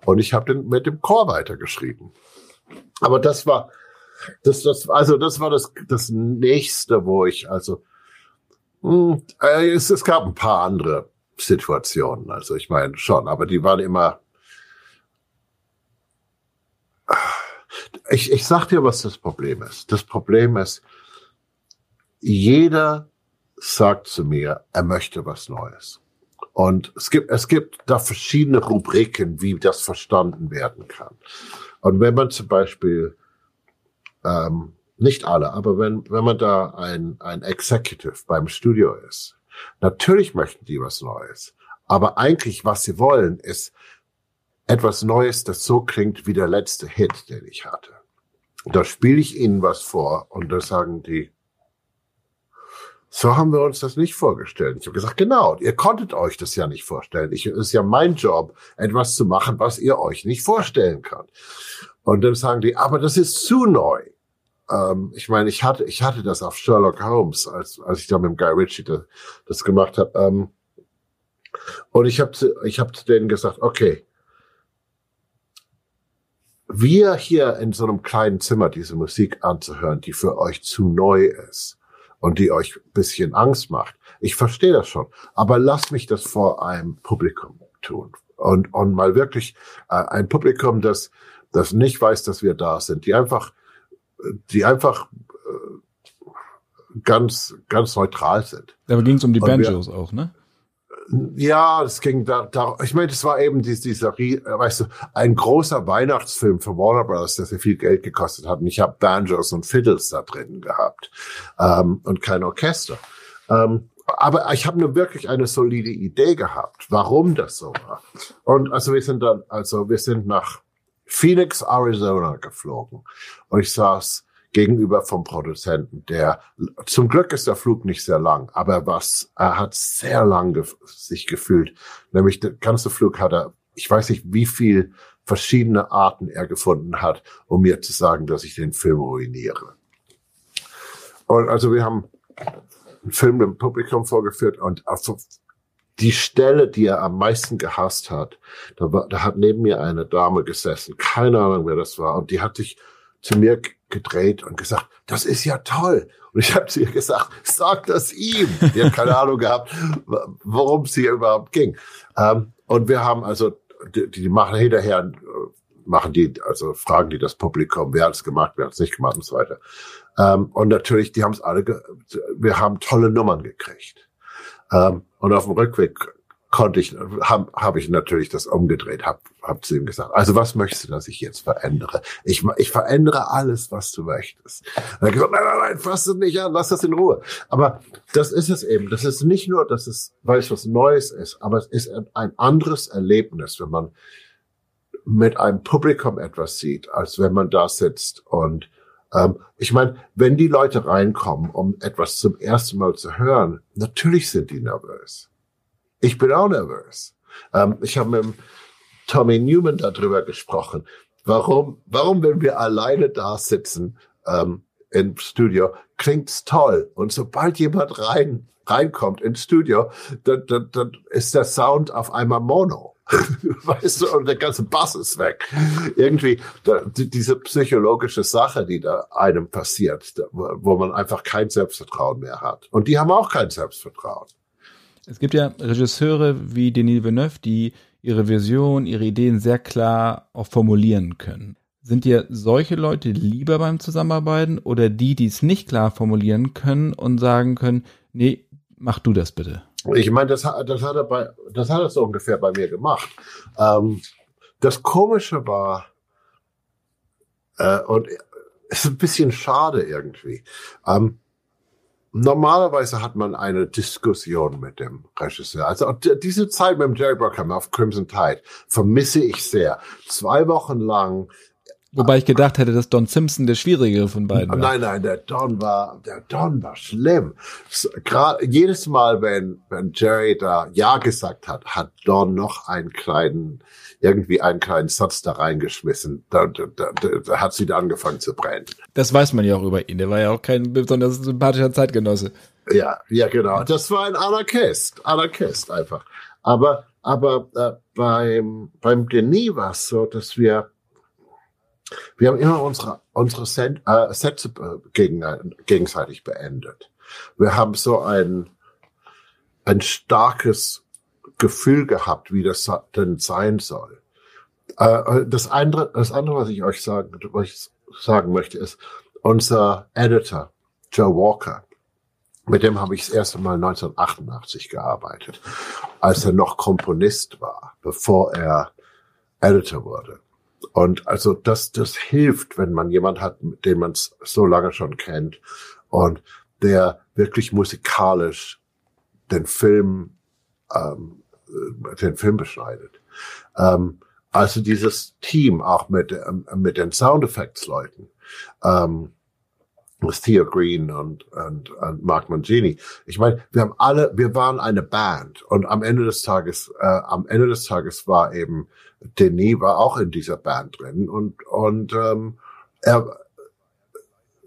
Und ich habe mit dem Chor weitergeschrieben. Aber das war, das, das, also das war das, das nächste, wo ich, also, äh, es, es gab ein paar andere Situationen. Also ich meine schon, aber die waren immer, ich, ich sag dir, was das Problem ist. Das Problem ist, jeder sagt zu mir, er möchte was Neues. Und es gibt, es gibt da verschiedene Rubriken, wie das verstanden werden kann. Und wenn man zum Beispiel, ähm, nicht alle, aber wenn, wenn man da ein, ein Executive beim Studio ist, natürlich möchten die was Neues. Aber eigentlich, was sie wollen, ist etwas Neues, das so klingt wie der letzte Hit, den ich hatte. Da spiele ich ihnen was vor und da sagen die, so haben wir uns das nicht vorgestellt. Ich habe gesagt, genau, ihr konntet euch das ja nicht vorstellen. Ich, es ist ja mein Job, etwas zu machen, was ihr euch nicht vorstellen könnt. Und dann sagen die, aber das ist zu neu. Ähm, ich meine, ich hatte, ich hatte das auf Sherlock Holmes, als, als ich da mit dem Guy Ritchie das, das gemacht habe. Ähm, und ich habe ich hab zu denen gesagt, okay, wir hier in so einem kleinen Zimmer diese Musik anzuhören, die für euch zu neu ist, und die euch bisschen Angst macht. Ich verstehe das schon, aber lasst mich das vor einem Publikum tun und, und mal wirklich äh, ein Publikum, das, das nicht weiß, dass wir da sind, die einfach, die einfach äh, ganz, ganz neutral sind. Da ging es um die Banjos auch, ne? Ja, es ging da, da ich meine, das war eben dies, dieser, weißt du, ein großer Weihnachtsfilm für Warner Bros., der sehr viel Geld gekostet hat. Und ich habe Banjos und Fiddles da drin gehabt ähm, und kein Orchester. Ähm, aber ich habe nur wirklich eine solide Idee gehabt, warum das so war. Und also wir sind dann, also wir sind nach Phoenix, Arizona geflogen. Und ich saß gegenüber vom Produzenten. Der zum Glück ist der Flug nicht sehr lang, aber was er hat sehr lang ge sich gefühlt. Nämlich der ganze Flug hat er ich weiß nicht, wie viel verschiedene Arten er gefunden hat, um mir zu sagen, dass ich den Film ruiniere. Und also wir haben einen Film dem Publikum vorgeführt und also die Stelle, die er am meisten gehasst hat, da, war, da hat neben mir eine Dame gesessen, keine Ahnung, wer das war, und die hat sich zu mir gedreht und gesagt, das ist ja toll. Und ich habe zu ihr gesagt, sag das ihm. Die hat keine Ahnung gehabt, worum es hier überhaupt ging. Ähm, und wir haben also, die, die machen hinterher, äh, machen die, also fragen die das Publikum, wer hat es gemacht, wer hat es nicht gemacht und so weiter. Ähm, und natürlich, die haben es alle, wir haben tolle Nummern gekriegt. Ähm, und auf dem Rückweg konnte ich, habe hab ich natürlich das umgedreht, habe hab zu ihm gesagt, also was möchtest du, dass ich jetzt verändere? Ich, ich verändere alles, was du möchtest. Und er hat gesagt, nein, nein, nein, fass es nicht an, lass das in Ruhe. Aber das ist es eben. Das ist nicht nur, dass es, weil es was Neues ist, aber es ist ein anderes Erlebnis, wenn man mit einem Publikum etwas sieht, als wenn man da sitzt und ähm, ich meine, wenn die Leute reinkommen, um etwas zum ersten Mal zu hören, natürlich sind die nervös. Ich bin auch nervös. Ähm, ich habe mit Tommy Newman darüber gesprochen. Warum, warum, wenn wir alleine da sitzen ähm, im Studio, klingt's toll. Und sobald jemand rein reinkommt ins Studio, dann, dann, dann ist der Sound auf einmal Mono. weißt du, und der ganze Bass ist weg. Irgendwie da, diese psychologische Sache, die da einem passiert, wo man einfach kein Selbstvertrauen mehr hat. Und die haben auch kein Selbstvertrauen. Es gibt ja Regisseure wie Denis Villeneuve, die ihre Vision, ihre Ideen sehr klar auch formulieren können. Sind dir solche Leute lieber beim Zusammenarbeiten oder die, die es nicht klar formulieren können und sagen können, nee, mach du das bitte? Ich meine, das, das, hat er bei, das hat er so ungefähr bei mir gemacht. Ähm, das Komische war, äh, und es ist ein bisschen schade irgendwie. Ähm, normalerweise hat man eine Diskussion mit dem Regisseur. Also diese Zeit mit dem Jerry Bruckheimer auf Crimson Tide vermisse ich sehr. Zwei Wochen lang Wobei ich gedacht hätte, dass Don Simpson der schwierigere von beiden war. Nein, nein, der Don war, der Don war schlimm. Gerade jedes Mal, wenn, wenn Jerry da Ja gesagt hat, hat Don noch einen kleinen, irgendwie einen kleinen Satz da reingeschmissen. Da, da, da, da hat sie da angefangen zu brennen. Das weiß man ja auch über ihn. Der war ja auch kein besonders sympathischer Zeitgenosse. Ja, ja, genau. Das war ein Anarchist. Anarchist einfach. Aber, aber äh, beim, beim Denis war es so, dass wir wir haben immer unsere, unsere Set, äh, Sätze äh, gegen, gegenseitig beendet. Wir haben so ein, ein starkes Gefühl gehabt, wie das denn sein soll. Äh, das andere, das andere, was ich euch sagen, was ich sagen möchte, ist unser Editor, Joe Walker. Mit dem habe ich das erste Mal 1988 gearbeitet, als er noch Komponist war, bevor er Editor wurde. Und also das, das hilft, wenn man jemand hat, den man so lange schon kennt und der wirklich musikalisch den Film, ähm, den Film beschneidet. Ähm, also dieses Team auch mit, ähm, mit den Soundeffects-Leuten, ähm, mit Theo Green und, und, und Mark Mangini. Ich meine, wir haben alle, wir waren eine Band und am Ende des Tages, äh, am Ende des Tages war eben Denis war auch in dieser Band drin und und ähm, er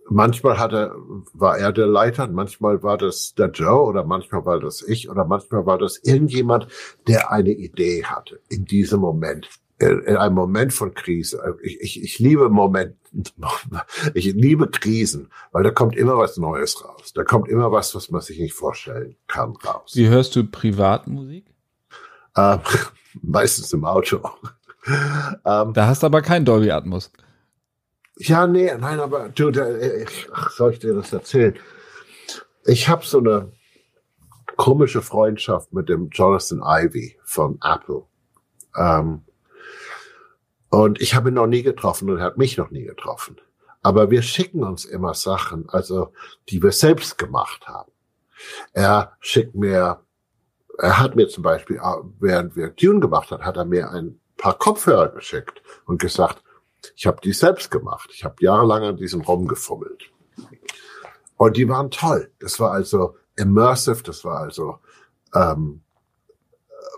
manchmal hat er, war er der Leiter, manchmal war das der Joe oder manchmal war das ich oder manchmal war das irgendjemand, der eine Idee hatte in diesem Moment in einem Moment von Krise. Ich, ich, ich liebe Moment, ich liebe Krisen, weil da kommt immer was Neues raus. Da kommt immer was, was man sich nicht vorstellen kann raus. Wie hörst du Privatmusik? Äh, meistens im Auto. ähm, da hast du aber kein Dolby Atmos. Ja, nee, nein, aber du, da, ich, ach, soll ich dir das erzählen? Ich habe so eine komische Freundschaft mit dem Jonathan Ivy von Apple. Ähm, und ich habe ihn noch nie getroffen und er hat mich noch nie getroffen. Aber wir schicken uns immer Sachen, also die wir selbst gemacht haben. Er schickt mir, er hat mir zum Beispiel, äh, während wir Tune gemacht hat, hat er mir ein paar Kopfhörer geschickt und gesagt, ich habe die selbst gemacht. Ich habe jahrelang an diesem rumgefummelt. Und die waren toll. Das war also immersive, das war also ähm,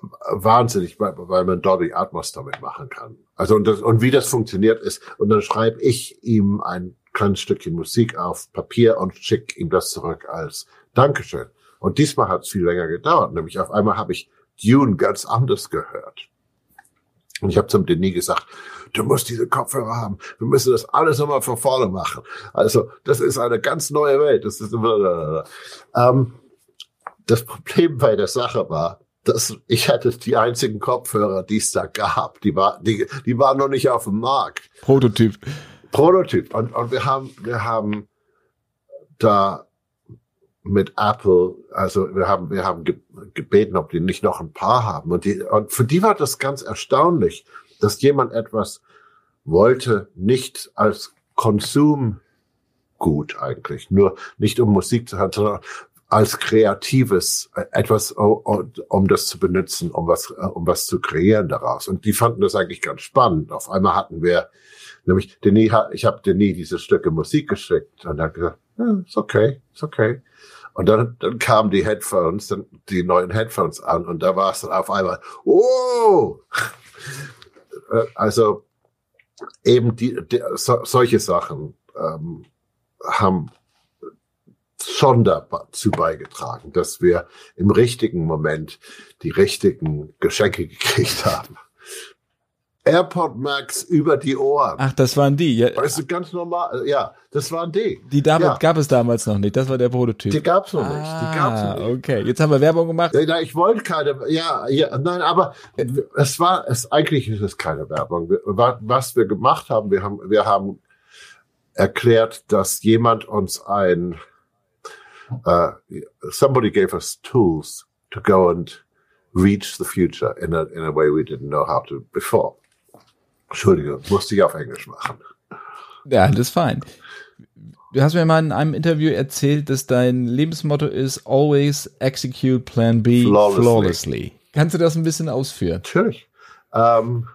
wahnsinnig, weil, weil man Dolby Atmos damit machen kann. Also und, das, und wie das funktioniert ist. Und dann schreibe ich ihm ein kleines Stückchen Musik auf Papier und schicke ihm das zurück als Dankeschön. Und diesmal hat es viel länger gedauert. Nämlich auf einmal habe ich Dune ganz anders gehört. Und ich habe zum Denis gesagt, du musst diese Kopfhörer haben. Wir müssen das alles nochmal von vorne machen. Also das ist eine ganz neue Welt. Das ist ähm, das Problem bei der Sache war, dass ich hatte die einzigen Kopfhörer, die es da gab. Die war, die, die waren noch nicht auf dem Markt. Prototyp. Prototyp. Und, und wir haben, wir haben da mit Apple, also wir haben, wir haben gebeten, ob die nicht noch ein paar haben. Und, die, und für die war das ganz erstaunlich, dass jemand etwas wollte, nicht als Konsumgut eigentlich, nur nicht um Musik zu hören, sondern als kreatives äh, etwas, um das zu benutzen, um was, äh, um was zu kreieren daraus. Und die fanden das eigentlich ganz spannend. Auf einmal hatten wir, nämlich Denis, ich habe Denis diese Stücke Musik geschickt und er hat gesagt, ja, ist okay, ist okay. Und dann, dann kamen die Headphones, dann die neuen Headphones an und da war es dann auf einmal, oh! Also eben die, die so, solche Sachen ähm, haben schon dazu beigetragen, dass wir im richtigen Moment die richtigen Geschenke gekriegt haben. AirPod Max über die Ohren. Ach, das waren die. Ja. Weißt du, ganz normal. Ja, das waren die. Die ja. gab es damals noch nicht. Das war der Prototyp. Die gab's noch ah, nicht. Die gab's noch nicht. Okay, jetzt haben wir Werbung gemacht. Ja, ich wollte keine. Ja, ja, nein, aber es war es eigentlich ist es keine Werbung. Was wir gemacht haben, wir haben wir haben erklärt, dass jemand uns ein uh, somebody gave us tools to go and reach the future in a, in a way we didn't know how to before. Entschuldige, musste ich auf Englisch machen. Ja, das ist fein. Du hast mir mal in einem Interview erzählt, dass dein Lebensmotto ist always execute plan B flawlessly. flawlessly. Kannst du das ein bisschen ausführen? Natürlich. Ähm,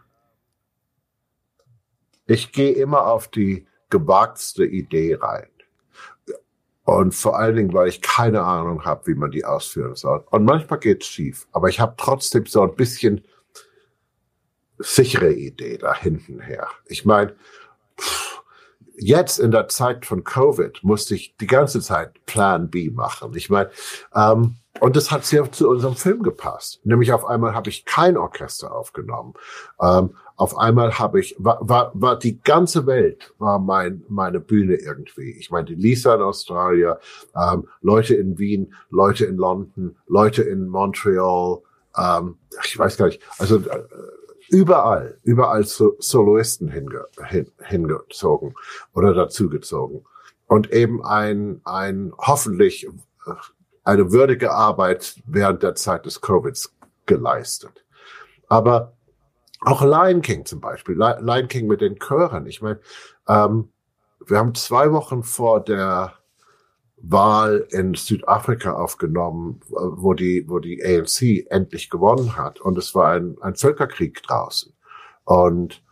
ich gehe immer auf die gewagtste Idee rein. Und vor allen Dingen, weil ich keine Ahnung habe, wie man die ausführen soll. Und manchmal geht's schief, aber ich habe trotzdem so ein bisschen sichere Idee da hinten her. Ich meine, jetzt in der Zeit von Covid musste ich die ganze Zeit Plan B machen. Ich meine, ähm, und das hat sehr zu unserem Film gepasst. Nämlich auf einmal habe ich kein Orchester aufgenommen. Ähm, auf einmal habe ich, war, war, war die ganze Welt war mein, meine Bühne irgendwie. Ich meine, die Lisa in Australien, ähm, Leute in Wien, Leute in London, Leute in Montreal, ähm, ich weiß gar nicht, also äh, überall, überall so Soloisten hinge, hin, hingezogen oder dazugezogen. Und eben ein, ein hoffentlich äh, eine würdige Arbeit während der Zeit des Covids geleistet. Aber auch Lion King zum Beispiel, Lion King mit den Chören. Ich meine, ähm, wir haben zwei Wochen vor der Wahl in Südafrika aufgenommen, wo die, wo die ANC endlich gewonnen hat. Und es war ein, ein Völkerkrieg draußen. Und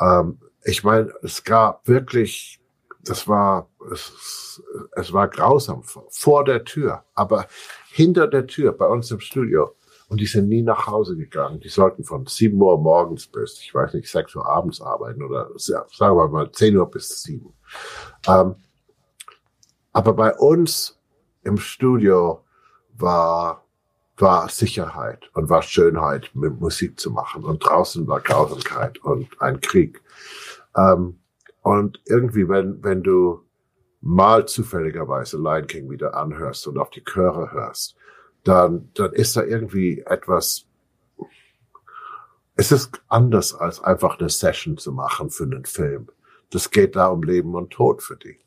ähm, ich meine, es gab wirklich, das war, es, es war grausam vor der Tür, aber hinter der Tür bei uns im Studio und die sind nie nach Hause gegangen. Die sollten von 7 Uhr morgens bis, ich weiß nicht, 6 Uhr abends arbeiten oder sagen wir mal 10 Uhr bis 7. Ähm, aber bei uns im Studio war, war Sicherheit und war Schönheit, mit Musik zu machen. Und draußen war Grausamkeit und ein Krieg. Ähm, und irgendwie, wenn, wenn du mal zufälligerweise Lion King wieder anhörst und auf die Chöre hörst, dann, dann ist da irgendwie etwas, es ist anders als einfach eine Session zu machen für einen Film. Das geht da um Leben und Tod für die.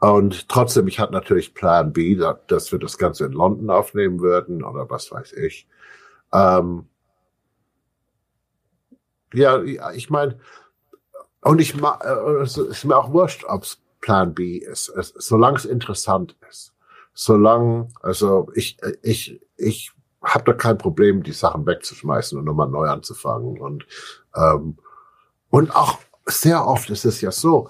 Und trotzdem, ich hatte natürlich Plan B, dass wir das Ganze in London aufnehmen würden oder was weiß ich. Ähm, ja, ich meine, und ich äh, es ist mir auch wurscht, ob es Plan B ist, es, solange es interessant ist solange, also ich, ich, ich habe da kein Problem, die Sachen wegzuschmeißen und nochmal neu anzufangen. Und, ähm, und auch sehr oft ist es ja so,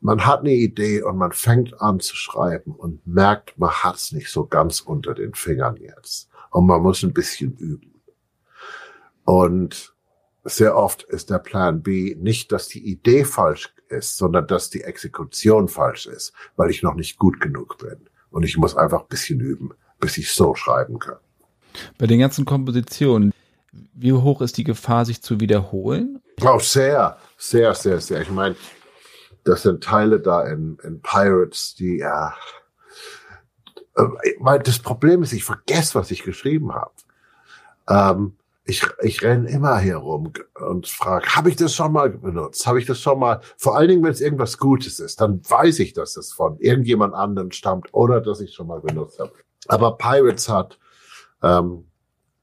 man hat eine Idee und man fängt an zu schreiben und merkt, man hat es nicht so ganz unter den Fingern jetzt. und man muss ein bisschen üben. Und sehr oft ist der Plan B nicht, dass die Idee falsch ist, sondern dass die Exekution falsch ist, weil ich noch nicht gut genug bin. Und ich muss einfach ein bisschen üben, bis ich so schreiben kann. Bei den ganzen Kompositionen, wie hoch ist die Gefahr, sich zu wiederholen? Oh, sehr, sehr, sehr, sehr. Ich meine, das sind Teile da in, in Pirates, die ja. Äh, das Problem ist, ich vergesse, was ich geschrieben habe. Ähm, ich, ich renne immer hier rum und frage, habe ich das schon mal benutzt? Habe ich das schon mal? Vor allen Dingen, wenn es irgendwas Gutes ist, dann weiß ich, dass es von irgendjemand anderen stammt oder dass ich schon mal benutzt habe. Aber Pirates hat ähm,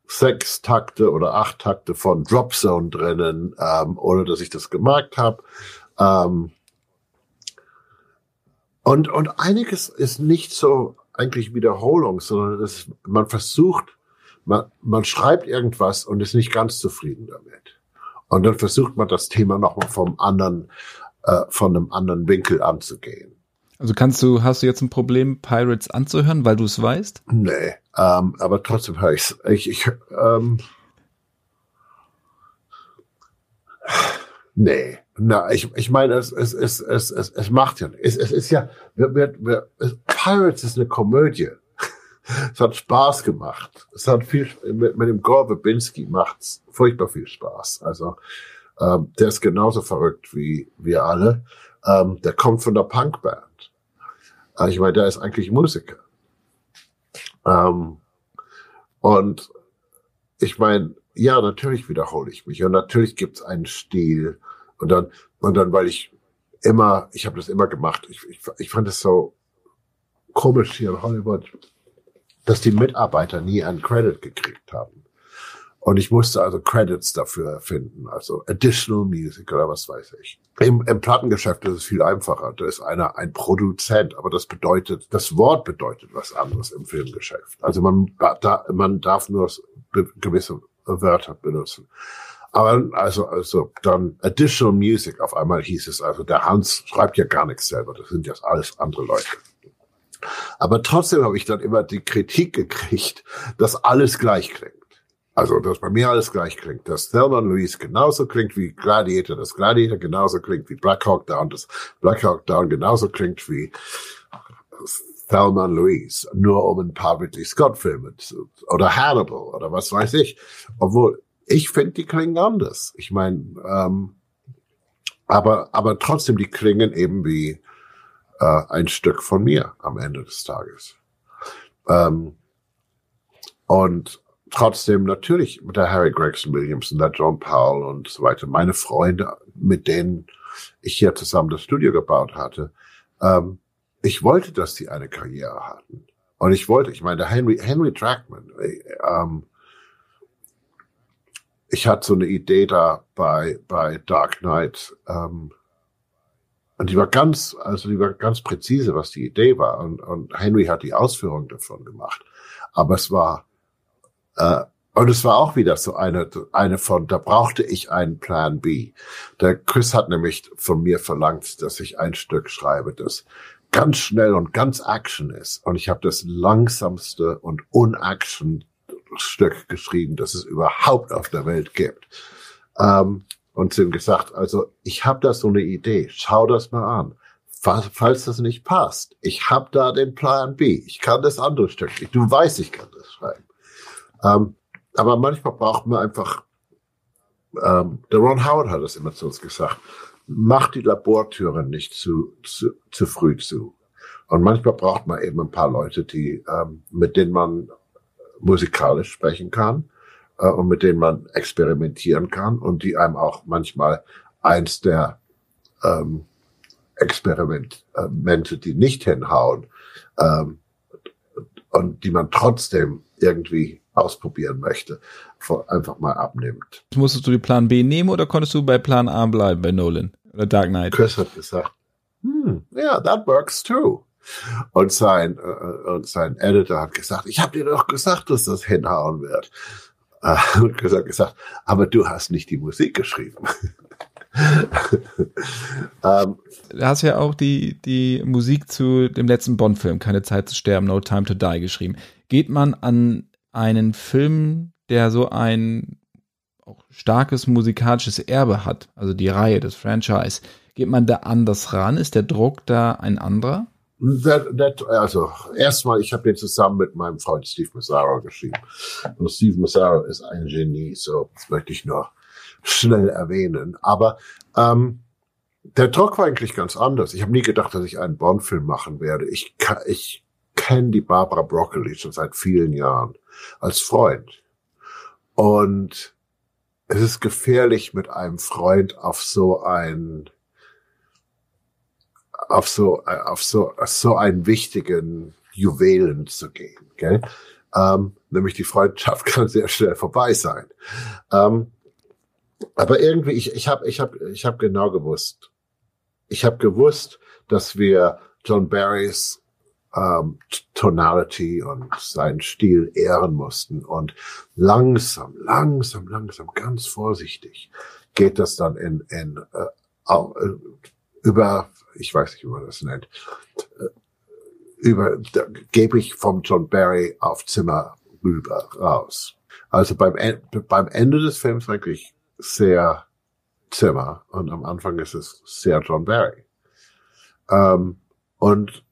sechs Takte oder acht Takte von Drop Zone drinnen, ähm, ohne dass ich das gemerkt habe. Ähm, und, und einiges ist nicht so eigentlich Wiederholung, sondern das, man versucht, man, man schreibt irgendwas und ist nicht ganz zufrieden damit. Und dann versucht man das Thema nochmal vom anderen, äh, von einem anderen Winkel anzugehen. Also kannst du, hast du jetzt ein Problem, Pirates anzuhören, weil du es weißt? Nee, ähm, aber trotzdem höre ich's. Ich, ich, ähm, nee, na, ich, ich meine, es, es, es, es, es, es macht ja, es, es ist ja, wir, wir, wir, Pirates ist eine Komödie es hat Spaß gemacht. Es hat viel mit, mit dem Gore Verbinski macht's furchtbar viel Spaß. Also ähm, der ist genauso verrückt wie wir alle. Ähm, der kommt von der Punkband. Also ich meine, der ist eigentlich Musiker. Ähm, und ich meine, ja, natürlich wiederhole ich mich und natürlich gibt's einen Stil und dann und dann, weil ich immer, ich habe das immer gemacht. Ich, ich, ich fand es so komisch hier in Hollywood dass die Mitarbeiter nie einen Credit gekriegt haben. Und ich musste also Credits dafür finden, also Additional Music oder was weiß ich. Im, im Plattengeschäft ist es viel einfacher. Da ist einer ein Produzent, aber das bedeutet, das Wort bedeutet was anderes im Filmgeschäft. Also man, da, man darf nur gewisse Wörter benutzen. Aber also, also dann Additional Music auf einmal hieß es, also der Hans schreibt ja gar nichts selber, das sind ja alles andere Leute. Aber trotzdem habe ich dann immer die Kritik gekriegt, dass alles gleich klingt. Also, dass bei mir alles gleich klingt. Dass Thelma Louise genauso klingt wie Gladiator, dass Gladiator genauso klingt wie Black Hawk Down, dass Black Hawk Down genauso klingt wie Thelma Louise. Nur um ein paar Ridley Scott Filme zu, oder Hannibal oder was weiß ich. Obwohl, ich finde, die klingen anders. Ich meine, ähm, aber, aber trotzdem, die klingen eben wie äh, ein Stück von mir am Ende des Tages. Ähm, und trotzdem natürlich mit der Harry Gregson Williams und der John Powell und so weiter, meine Freunde, mit denen ich hier zusammen das Studio gebaut hatte, ähm, ich wollte, dass sie eine Karriere hatten. Und ich wollte, ich meine, der Henry, Henry Trackman, äh, ähm, ich hatte so eine Idee da bei, bei Dark Knight, ähm, und die war ganz, also die war ganz präzise, was die Idee war. Und, und Henry hat die Ausführung davon gemacht. Aber es war, äh, und es war auch wieder so eine, eine von, da brauchte ich einen Plan B. Der Chris hat nämlich von mir verlangt, dass ich ein Stück schreibe, das ganz schnell und ganz Action ist. Und ich habe das langsamste und unaction Stück geschrieben, das es überhaupt auf der Welt gibt. Ähm, und sind gesagt, also ich habe da so eine Idee, schau das mal an. Falls, falls das nicht passt, ich habe da den Plan B, ich kann das andere Stück, du weißt, ich kann das schreiben. Ähm, aber manchmal braucht man einfach, ähm, der Ron Howard hat das immer zu uns gesagt, mach die Labortüren nicht zu, zu, zu früh zu. Und manchmal braucht man eben ein paar Leute, die, ähm, mit denen man musikalisch sprechen kann äh, und mit denen man experimentieren kann und die einem auch manchmal eins der ähm, Experimente, die nicht hinhauen ähm, und die man trotzdem irgendwie ausprobieren möchte, einfach mal abnimmt. Musstest du die Plan B nehmen oder konntest du bei Plan A bleiben bei Nolan oder Dark Knight? Chris hat gesagt, hm, ja, yeah, that works too. Und sein, äh, und sein Editor hat gesagt, ich habe dir doch gesagt, dass das hinhauen wird äh, gesagt, gesagt, aber du hast nicht die Musik geschrieben. ähm, du hast ja auch die, die Musik zu dem letzten Bond-Film, Keine Zeit zu sterben, No Time to Die geschrieben. Geht man an einen Film, der so ein auch starkes musikalisches Erbe hat, also die Reihe, das Franchise, geht man da anders ran? Ist der Druck da ein anderer? That, that, also erstmal, ich habe den zusammen mit meinem Freund Steve Mazzaro geschrieben. Und Steve Mazzaro ist ein Genie, so das möchte ich nur schnell erwähnen. Aber ähm, der Druck war eigentlich ganz anders. Ich habe nie gedacht, dass ich einen Bond-Film machen werde. Ich, ich kenne die Barbara Broccoli schon seit vielen Jahren als Freund. Und es ist gefährlich, mit einem Freund auf so ein auf so auf so so einen wichtigen Juwelen zu gehen, gell? Ähm, nämlich die Freundschaft kann sehr schnell vorbei sein. Ähm, aber irgendwie ich ich habe ich habe ich habe genau gewusst. Ich habe gewusst, dass wir John Barrys ähm, Tonality und seinen Stil ehren mussten. Und langsam, langsam, langsam, ganz vorsichtig geht das dann in, in äh, äh über, ich weiß nicht, wie man das nennt, äh, über, da gebe ich vom John Barry auf Zimmer rüber raus. Also beim, beim Ende des Films eigentlich sehr Zimmer und am Anfang ist es sehr John Barry. Ähm, und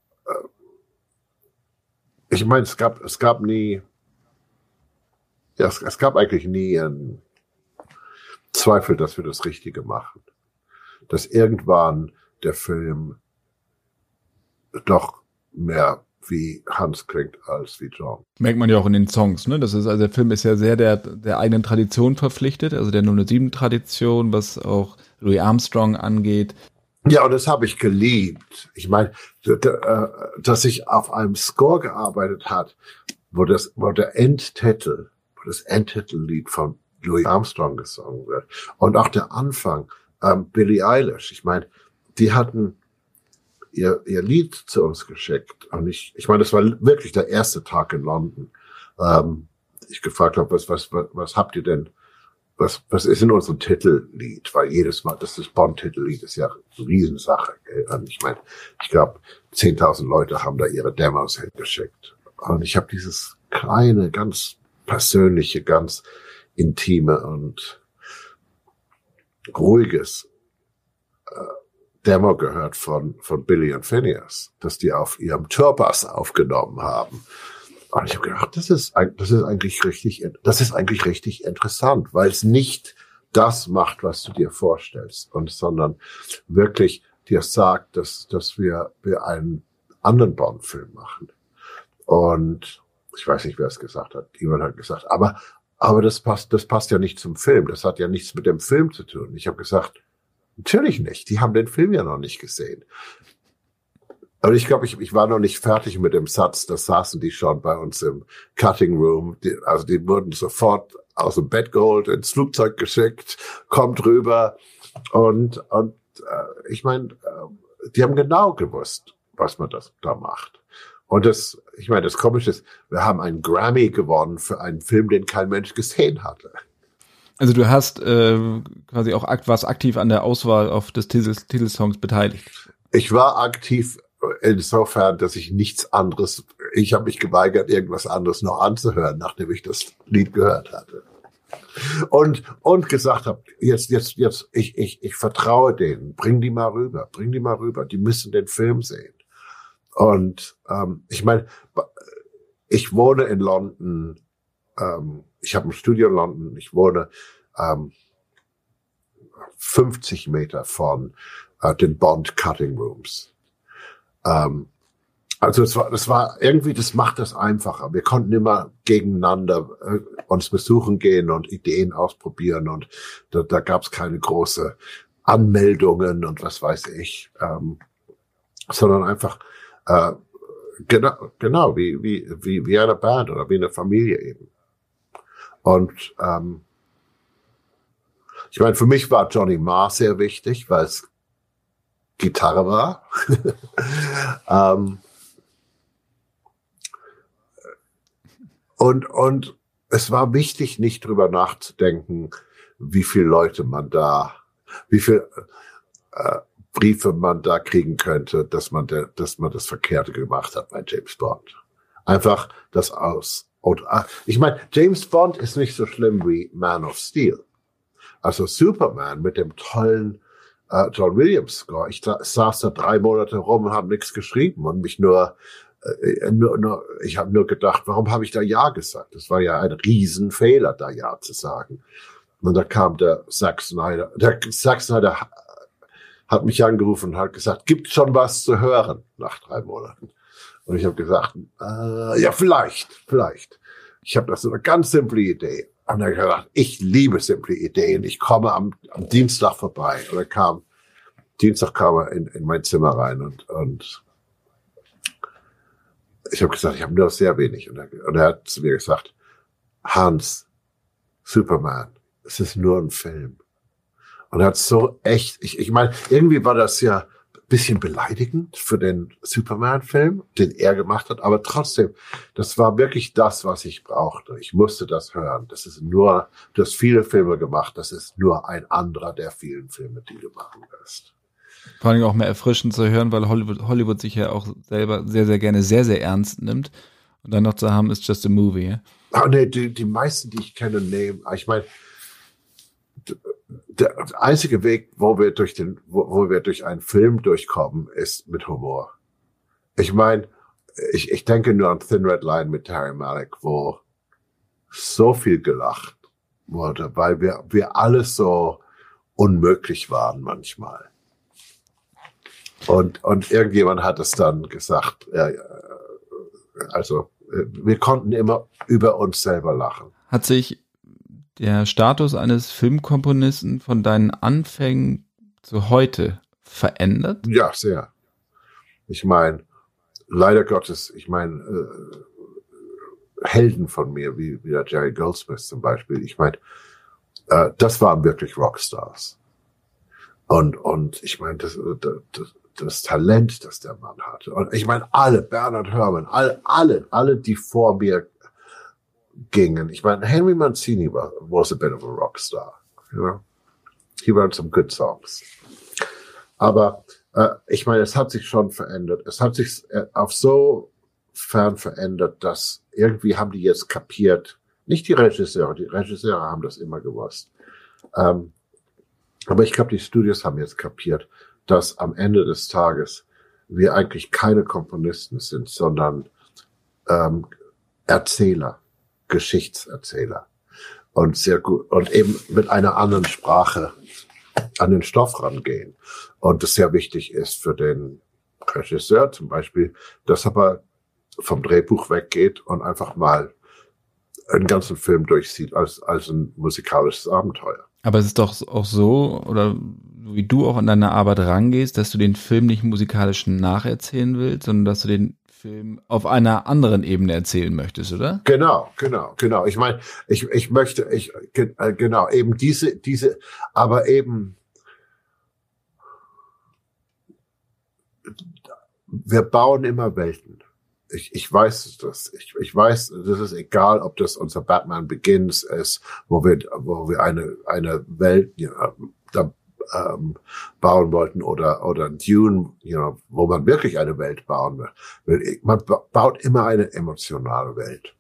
ich meine, es gab, es gab nie, ja, es, es gab eigentlich nie einen Zweifel, dass wir das Richtige machen. Dass irgendwann der Film doch mehr wie Hans klingt als wie John. Merkt man ja auch in den Songs, ne? Das ist, also der Film ist ja sehr der, der eigenen Tradition verpflichtet, also der 007 Tradition, was auch Louis Armstrong angeht. Ja, und das habe ich geliebt. Ich meine, äh, dass ich auf einem Score gearbeitet hat, wo das, wo der Endtitel, wo das Endtitellied von Louis Armstrong gesungen wird und auch der Anfang, ähm, Billie Eilish. Ich meine, die hatten ihr, ihr Lied zu uns geschickt und ich, ich meine, das war wirklich der erste Tag in London. Ähm, ich gefragt habe, was, was, was, was habt ihr denn was, was ist in unserem Titellied? Weil jedes Mal, das ist Bond-Titellied, ist ja eine Riesensache. Und ich meine, ich glaube, 10.000 Leute haben da ihre Demos hingeschickt. Und ich habe dieses kleine, ganz persönliche, ganz intime und ruhiges äh, Demo gehört von, von Billy und Phineas, dass die auf ihrem Tourbus aufgenommen haben. Und ich habe gedacht, das ist, das ist eigentlich richtig, das ist eigentlich richtig interessant, weil es nicht das macht, was du dir vorstellst, und sondern wirklich dir sagt, dass, dass wir, wir einen anderen Bond-Film machen. Und ich weiß nicht, wer es gesagt hat. Jemand hat gesagt, aber, aber das passt, das passt ja nicht zum Film. Das hat ja nichts mit dem Film zu tun. Ich habe gesagt, natürlich nicht. Die haben den Film ja noch nicht gesehen. Aber ich glaube, ich, ich war noch nicht fertig mit dem Satz. Da saßen die schon bei uns im Cutting Room. Die, also die wurden sofort aus dem Bett geholt, ins Flugzeug geschickt, kommt rüber. Und, und äh, ich meine, äh, die haben genau gewusst, was man das da macht. Und das, ich meine, das Komische ist, wir haben einen Grammy gewonnen für einen Film, den kein Mensch gesehen hatte. Also du hast äh, quasi auch akt, warst aktiv an der Auswahl auf des Titels, Titelsongs beteiligt. Ich war aktiv insofern, dass ich nichts anderes, ich habe mich geweigert, irgendwas anderes noch anzuhören, nachdem ich das Lied gehört hatte. Und, und gesagt habe, jetzt, jetzt, jetzt, ich, ich, ich vertraue denen, bring die mal rüber, bring die mal rüber, die müssen den Film sehen. Und ähm, ich meine, ich wohne in London, ähm, ich habe ein Studio in London, ich wohne ähm, 50 Meter von äh, den Bond Cutting Rooms. Ähm, also es war, das war irgendwie, das macht das einfacher. Wir konnten immer gegeneinander äh, uns besuchen gehen und Ideen ausprobieren und da, da gab es keine große Anmeldungen und was weiß ich, ähm, sondern einfach äh, genau, genau wie, wie, wie, wie eine Band oder wie eine Familie eben. Und ähm, ich meine, für mich war Johnny Marr sehr wichtig, weil es Gitarre war. ähm, und, und es war wichtig, nicht drüber nachzudenken, wie viele Leute man da, wie viel äh, Briefe man da kriegen könnte, dass man, der, dass man das Verkehrte gemacht hat bei James Bond. Einfach das aus Und, ah, ich meine, James Bond ist nicht so schlimm wie Man of Steel. Also Superman mit dem tollen äh, John Williams Score. Ich saß da drei Monate rum und habe nichts geschrieben und mich nur, äh, nur, nur ich habe nur gedacht, warum habe ich da Ja gesagt? Das war ja ein Riesenfehler, da Ja zu sagen. Und da kam der Zack Snyder. Der Zack Snyder hat mich angerufen und hat gesagt, gibt schon was zu hören nach drei Monaten. Und ich habe gesagt, äh, ja, vielleicht, vielleicht. Ich habe das so eine ganz simple Idee. Und er hat gesagt, ich liebe simple Ideen. Ich komme am, am Dienstag vorbei. Und er kam, Dienstag kam er in, in mein Zimmer rein und, und ich habe gesagt, ich habe nur sehr wenig. Und er, und er hat zu mir gesagt, Hans, Superman, es ist nur ein Film. Und er hat so echt, ich, ich meine, irgendwie war das ja bisschen beleidigend für den Superman-Film, den er gemacht hat, aber trotzdem, das war wirklich das, was ich brauchte. Ich musste das hören. Das ist nur, du hast viele Filme gemacht, das ist nur ein anderer der vielen Filme, die du machen wirst. Vor allem auch mehr erfrischend zu hören, weil Hollywood, Hollywood sich ja auch selber sehr, sehr gerne sehr, sehr ernst nimmt. Und dann noch zu haben, ist just a movie. Ja? Ah, nee, die, die meisten, die ich kenne, nehmen, ich meine, der einzige Weg, wo wir durch den, wo, wo wir durch einen Film durchkommen, ist mit Humor. Ich meine, ich, ich denke nur an Thin Red Line mit Terry Malik, wo so viel gelacht wurde, weil wir, wir alles so unmöglich waren manchmal. Und, und irgendjemand hat es dann gesagt, äh, also wir konnten immer über uns selber lachen. Hat sich der Status eines Filmkomponisten von deinen Anfängen zu heute verändert? Ja, sehr. Ich meine, leider Gottes, ich meine, äh, Helden von mir, wie, wie der Jerry Goldsmith zum Beispiel, ich meine, äh, das waren wirklich Rockstars. Und, und ich meine, das, das, das Talent, das der Mann hatte. Und ich meine, alle, Bernhard Herrmann, alle, alle, alle, die vor mir gingen. Ich meine, Henry Mancini war, was a bit of a rock star. You know? He wrote some good songs. Aber äh, ich meine, es hat sich schon verändert. Es hat sich äh, auf so fern verändert, dass irgendwie haben die jetzt kapiert, nicht die Regisseure, die Regisseure haben das immer gewusst. Ähm, aber ich glaube, die Studios haben jetzt kapiert, dass am Ende des Tages wir eigentlich keine Komponisten sind, sondern ähm, Erzähler. Geschichtserzähler und sehr gut und eben mit einer anderen Sprache an den Stoff rangehen. Und das sehr wichtig ist für den Regisseur zum Beispiel, dass er vom Drehbuch weggeht und einfach mal einen ganzen Film durchsieht als, als ein musikalisches Abenteuer. Aber es ist doch auch so, oder wie du auch an deine Arbeit rangehst, dass du den Film nicht musikalisch nacherzählen willst, sondern dass du den Film auf einer anderen Ebene erzählen möchtest, oder? Genau, genau, genau. Ich meine, ich, ich möchte, ich, äh, genau, eben diese, diese, aber eben, wir bauen immer Welten. Ich, ich weiß das. Ich, ich weiß, das ist egal, ob das unser Batman Begins ist, wo wir, wo wir eine, eine Welt, ja, da ähm, bauen wollten oder oder Dune, you know, wo man wirklich eine Welt bauen will. Man baut immer eine emotionale Welt,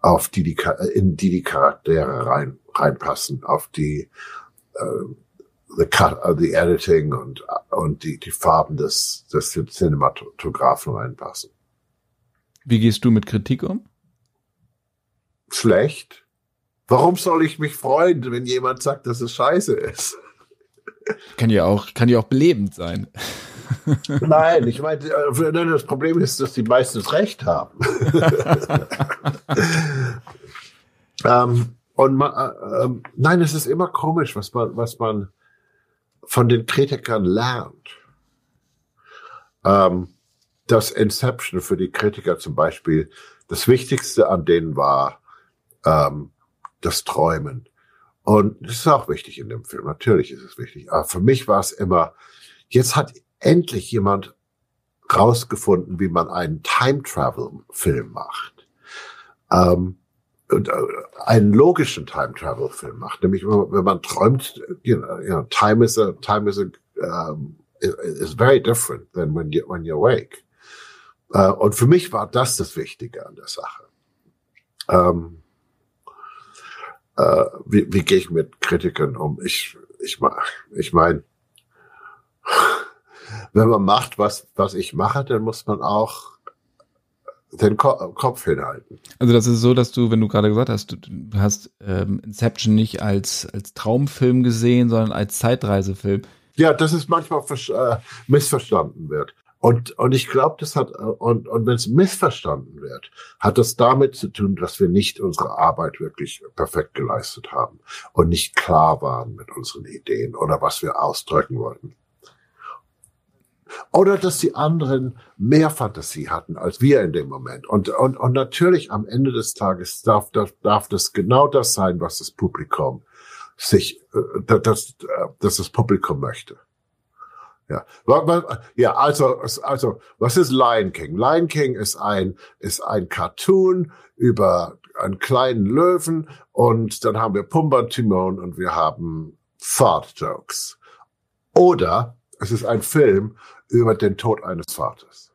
auf die die in die die Charaktere rein reinpassen, auf die äh, the cut, uh, the editing und und die die Farben des des Cinematografen reinpassen. Wie gehst du mit Kritik um? Schlecht. Warum soll ich mich freuen, wenn jemand sagt, dass es scheiße ist? Kann ja auch, kann ja auch belebend sein. Nein, ich meine, äh, das Problem ist, dass die meistens recht haben. ähm, und man, äh, äh, nein, es ist immer komisch, was man, was man von den Kritikern lernt. Ähm, das Inception für die Kritiker zum Beispiel, das Wichtigste an denen war ähm, das Träumen. Und das ist auch wichtig in dem Film. Natürlich ist es wichtig. Aber für mich war es immer, jetzt hat endlich jemand rausgefunden, wie man einen Time-Travel-Film macht. Ähm, und, äh, einen logischen Time-Travel-Film macht. Nämlich, wenn man träumt, you know, you know, time is a, time is a, um, is very different than when you, when you're awake. Uh, und für mich war das das Wichtige an der Sache. ähm, äh, wie, wie gehe ich mit Kritikern um? Ich, ich, ich meine, wenn man macht, was, was ich mache, dann muss man auch den Ko Kopf hinhalten. Also das ist so, dass du, wenn du gerade gesagt hast, du, du hast ähm, Inception nicht als, als Traumfilm gesehen, sondern als Zeitreisefilm. Ja, das ist manchmal äh, missverstanden wird. Und, und ich glaube, das hat, und, und wenn es missverstanden wird, hat das damit zu tun, dass wir nicht unsere Arbeit wirklich perfekt geleistet haben und nicht klar waren mit unseren Ideen oder was wir ausdrücken wollten. Oder dass die anderen mehr Fantasie hatten als wir in dem Moment. Und, und, und natürlich am Ende des Tages darf, darf, darf das genau das sein, was das Publikum sich, äh, das, das, das Publikum möchte. Ja, ja, also, also, was ist Lion King? Lion King ist ein, ist ein Cartoon über einen kleinen Löwen und dann haben wir Pumba und Timon und wir haben Fart Jokes. Oder es ist ein Film über den Tod eines Vaters.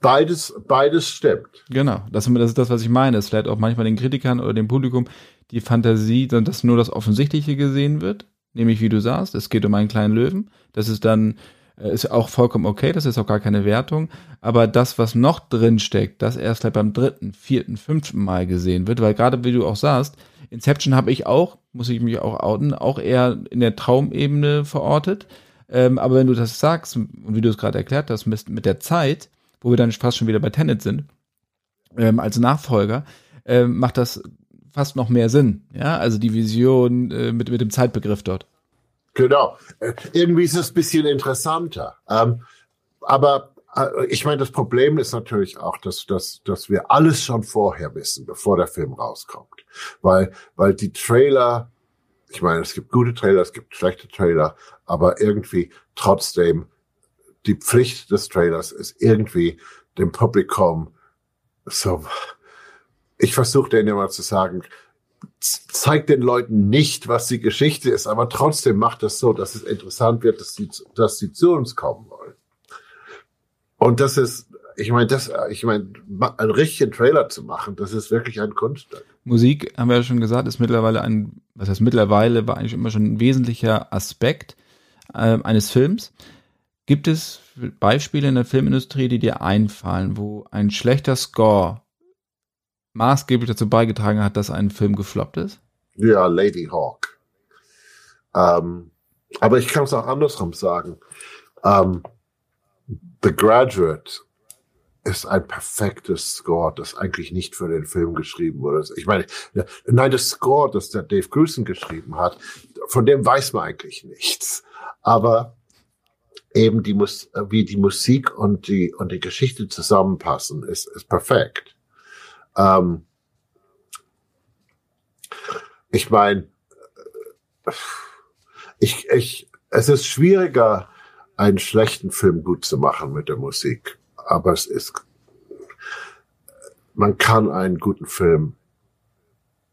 Beides, beides stimmt. Genau, das, ist das, was ich meine. Es vielleicht auch manchmal den Kritikern oder dem Publikum die Fantasie, dass nur das Offensichtliche gesehen wird nämlich wie du sagst, es geht um einen kleinen Löwen. Das ist dann äh, ist auch vollkommen okay, das ist auch gar keine Wertung. Aber das, was noch drin steckt, das erst halt beim dritten, vierten, fünften Mal gesehen wird, weil gerade wie du auch sagst, Inception habe ich auch, muss ich mich auch outen, auch eher in der Traumebene verortet. Ähm, aber wenn du das sagst, und wie du es gerade erklärt hast, mit, mit der Zeit, wo wir dann fast schon wieder bei Tenet sind, ähm, als Nachfolger, ähm, macht das fast noch mehr Sinn. Ja, also die Vision äh, mit, mit dem Zeitbegriff dort. Genau. Äh, irgendwie ist es ein bisschen interessanter. Ähm, aber äh, ich meine, das Problem ist natürlich auch, dass, dass, dass wir alles schon vorher wissen, bevor der Film rauskommt. Weil, weil die Trailer, ich meine, es gibt gute Trailer, es gibt schlechte Trailer, aber irgendwie trotzdem die Pflicht des Trailers ist irgendwie dem Publikum so ich versuche denen immer zu sagen, zeigt den Leuten nicht, was die Geschichte ist, aber trotzdem macht es so, dass es interessant wird, dass sie, dass sie zu uns kommen wollen. Und das ist, ich meine, das, ich meine, einen richtigen Trailer zu machen, das ist wirklich ein Kunststück. Musik, haben wir ja schon gesagt, ist mittlerweile ein, was heißt mittlerweile, war eigentlich immer schon ein wesentlicher Aspekt äh, eines Films. Gibt es Beispiele in der Filmindustrie, die dir einfallen, wo ein schlechter Score maßgeblich dazu beigetragen hat, dass ein Film gefloppt ist? Ja, Lady Hawk. Ähm, aber ich kann es auch andersrum sagen. Ähm, The Graduate ist ein perfektes Score, das eigentlich nicht für den Film geschrieben wurde. Ich meine, nein, das Score, das der Dave Grusin geschrieben hat, von dem weiß man eigentlich nichts. Aber eben die Mus wie die Musik und die und die Geschichte zusammenpassen, ist, ist perfekt. Ähm, ich meine, ich, ich, es ist schwieriger, einen schlechten Film gut zu machen mit der Musik. Aber es ist, man kann einen guten Film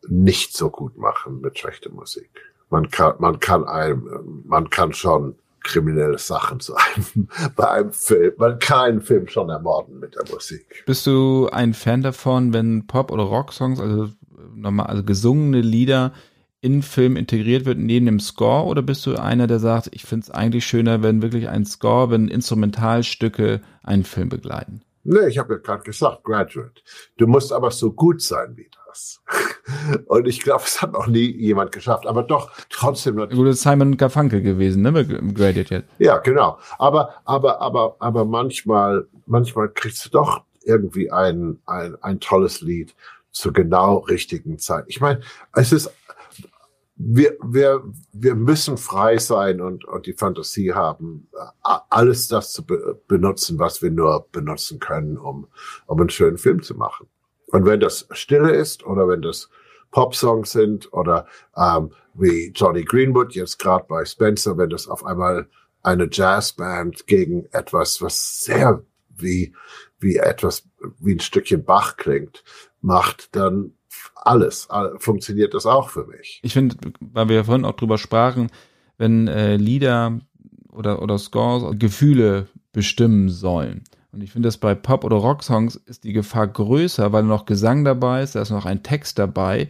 nicht so gut machen mit schlechter Musik. Man kann, man kann einem, man kann schon kriminelle Sachen zu einem, bei einem Film. Man kann einen Film schon ermorden mit der Musik. Bist du ein Fan davon, wenn Pop- oder Rock-Songs, also normal, also gesungene Lieder in Film integriert wird neben dem Score oder bist du einer, der sagt, ich finde es eigentlich schöner, wenn wirklich ein Score, wenn Instrumentalstücke einen Film begleiten? Nee, ich habe ja gerade gesagt, Graduate. Du musst aber so gut sein wie das. Und ich glaube, es hat noch nie jemand geschafft. Aber doch, trotzdem. Gut, ist Simon Garfunkel gewesen, ne? Graduate jetzt. Ja, genau. Aber, aber, aber, aber manchmal, manchmal kriegst du doch irgendwie ein, ein, ein tolles Lied zur genau richtigen Zeit. Ich meine, es ist wir, wir, wir müssen frei sein und, und die Fantasie haben, alles das zu be benutzen, was wir nur benutzen können, um, um einen schönen Film zu machen. Und wenn das Stille ist oder wenn das Pop-Songs sind oder ähm, wie Johnny Greenwood jetzt gerade bei Spencer, wenn das auf einmal eine Jazzband gegen etwas, was sehr wie, wie etwas, wie ein Stückchen Bach klingt, macht, dann alles funktioniert das auch für mich. Ich finde, weil wir vorhin auch drüber sprachen, wenn äh, Lieder oder, oder Scores Gefühle bestimmen sollen. Und ich finde, dass bei Pop- oder Rocksongs ist die Gefahr größer, weil noch Gesang dabei ist, da ist noch ein Text dabei,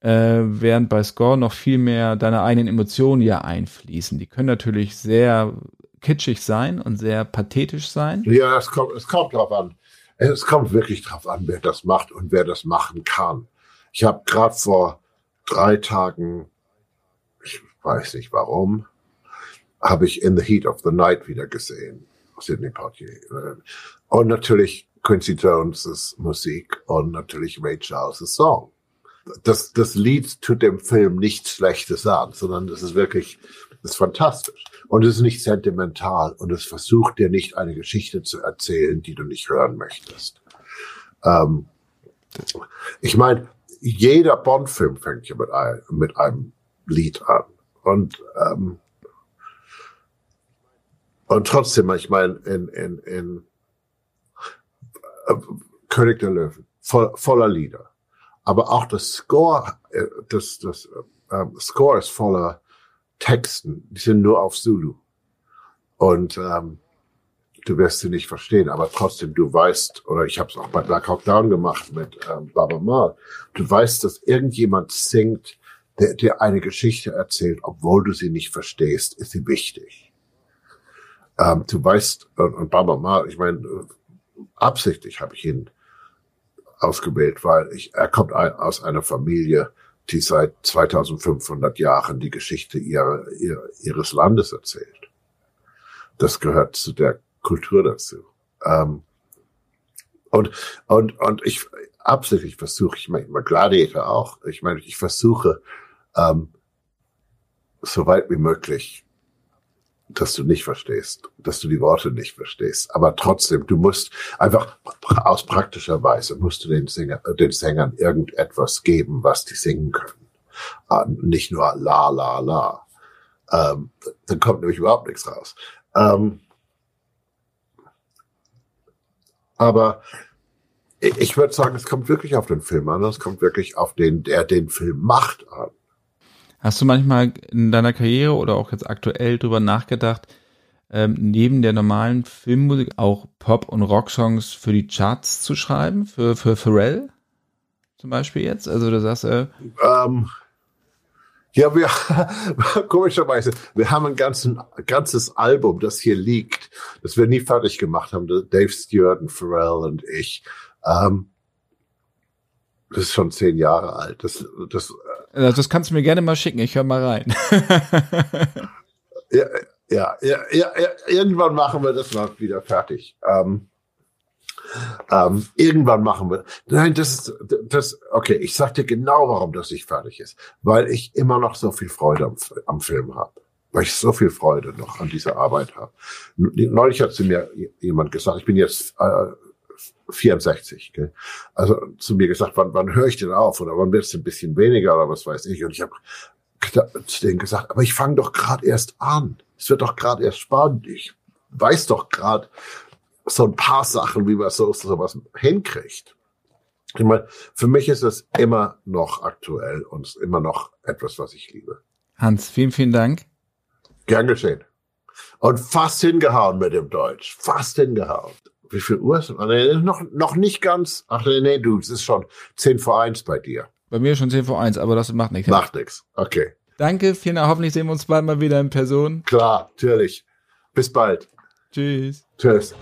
äh, während bei Score noch viel mehr deine eigenen Emotionen ja einfließen. Die können natürlich sehr kitschig sein und sehr pathetisch sein. Ja, es kommt, es kommt drauf an. Es kommt wirklich drauf an, wer das macht und wer das machen kann. Ich habe gerade vor drei Tagen, ich weiß nicht warum, habe ich In the Heat of the Night wieder gesehen. Sidney Poitier. Und natürlich Quincy Jones' Musik und natürlich Ray Charles' Song. Das, das Lied tut dem Film nichts Schlechtes an, sondern es ist wirklich, das ist fantastisch. Und es ist nicht sentimental und es versucht dir nicht eine Geschichte zu erzählen, die du nicht hören möchtest. Ähm, ich meine, jeder Bond-Film fängt ja mit, ein, mit einem Lied an. Und ähm, und trotzdem, ich meine, in, in, in äh, König der Löwen, voll, voller Lieder. Aber auch das Score, äh, das, das äh, Score ist voller Texten, die sind nur auf Zulu. Und ähm, du wirst sie nicht verstehen, aber trotzdem, du weißt, oder ich habe es auch bei Black Hawk Down gemacht mit ähm, Baba Mal, du weißt, dass irgendjemand singt, der dir eine Geschichte erzählt, obwohl du sie nicht verstehst, ist sie wichtig. Ähm, du weißt, und, und Baba Mal, ich meine, absichtlich habe ich ihn ausgewählt, weil ich, er kommt ein, aus einer Familie, die seit 2500 Jahren die Geschichte ihrer, ihrer, ihres Landes erzählt. Das gehört zu der Kultur dazu. Ähm, und, und, und ich absichtlich versuche, ich meine, Gladiator auch, ich meine, ich versuche, ähm, so weit wie möglich dass du nicht verstehst, dass du die Worte nicht verstehst. Aber trotzdem, du musst einfach aus praktischer Weise musst du den, Sänger, den Sängern irgendetwas geben, was die singen können. Uh, nicht nur la, la, la. Ähm, dann kommt nämlich überhaupt nichts raus. Ähm, aber ich würde sagen, es kommt wirklich auf den Film an. Es kommt wirklich auf den, der den Film macht an. Hast du manchmal in deiner Karriere oder auch jetzt aktuell drüber nachgedacht, ähm, neben der normalen Filmmusik auch Pop- und Rocksongs für die Charts zu schreiben? Für, für Pharrell zum Beispiel jetzt? Also du sagst, äh ähm, ja, wir, komischerweise, wir haben ein ganzen, ganzes Album, das hier liegt, das wir nie fertig gemacht haben, Dave Stewart und Pharrell und ich. Ähm, das ist schon zehn Jahre alt. Das, das, das kannst du mir gerne mal schicken, ich höre mal rein. ja, ja, ja, ja, irgendwann machen wir das mal wieder fertig. Ähm, ähm, irgendwann machen wir. Nein, das ist das. Okay, ich sag dir genau, warum das nicht fertig ist, weil ich immer noch so viel Freude am, am Film habe, weil ich so viel Freude noch an dieser Arbeit habe. Neulich hat zu mir jemand gesagt, ich bin jetzt äh, 64. Gell? Also zu mir gesagt, wann, wann höre ich denn auf oder wann wird es ein bisschen weniger oder was weiß ich. Und ich habe zu denen gesagt, aber ich fange doch gerade erst an. Es wird doch gerade erst spannend. Ich weiß doch gerade so ein paar Sachen, wie man so sowas hinkriegt. Ich meine, für mich ist es immer noch aktuell und immer noch etwas, was ich liebe. Hans, vielen, vielen Dank. Gern geschehen. Und fast hingehauen mit dem Deutsch. Fast hingehauen. Wie viel Uhr ist es? Nee, noch, noch nicht ganz. Ach nee, nee, du, es ist schon 10 vor 1 bei dir. Bei mir schon 10 vor 1, aber das macht nichts. Macht nichts. Okay. Danke, vielen Dank. Hoffentlich sehen wir uns bald mal wieder in Person. Klar, natürlich. Bis bald. Tschüss. Tschüss.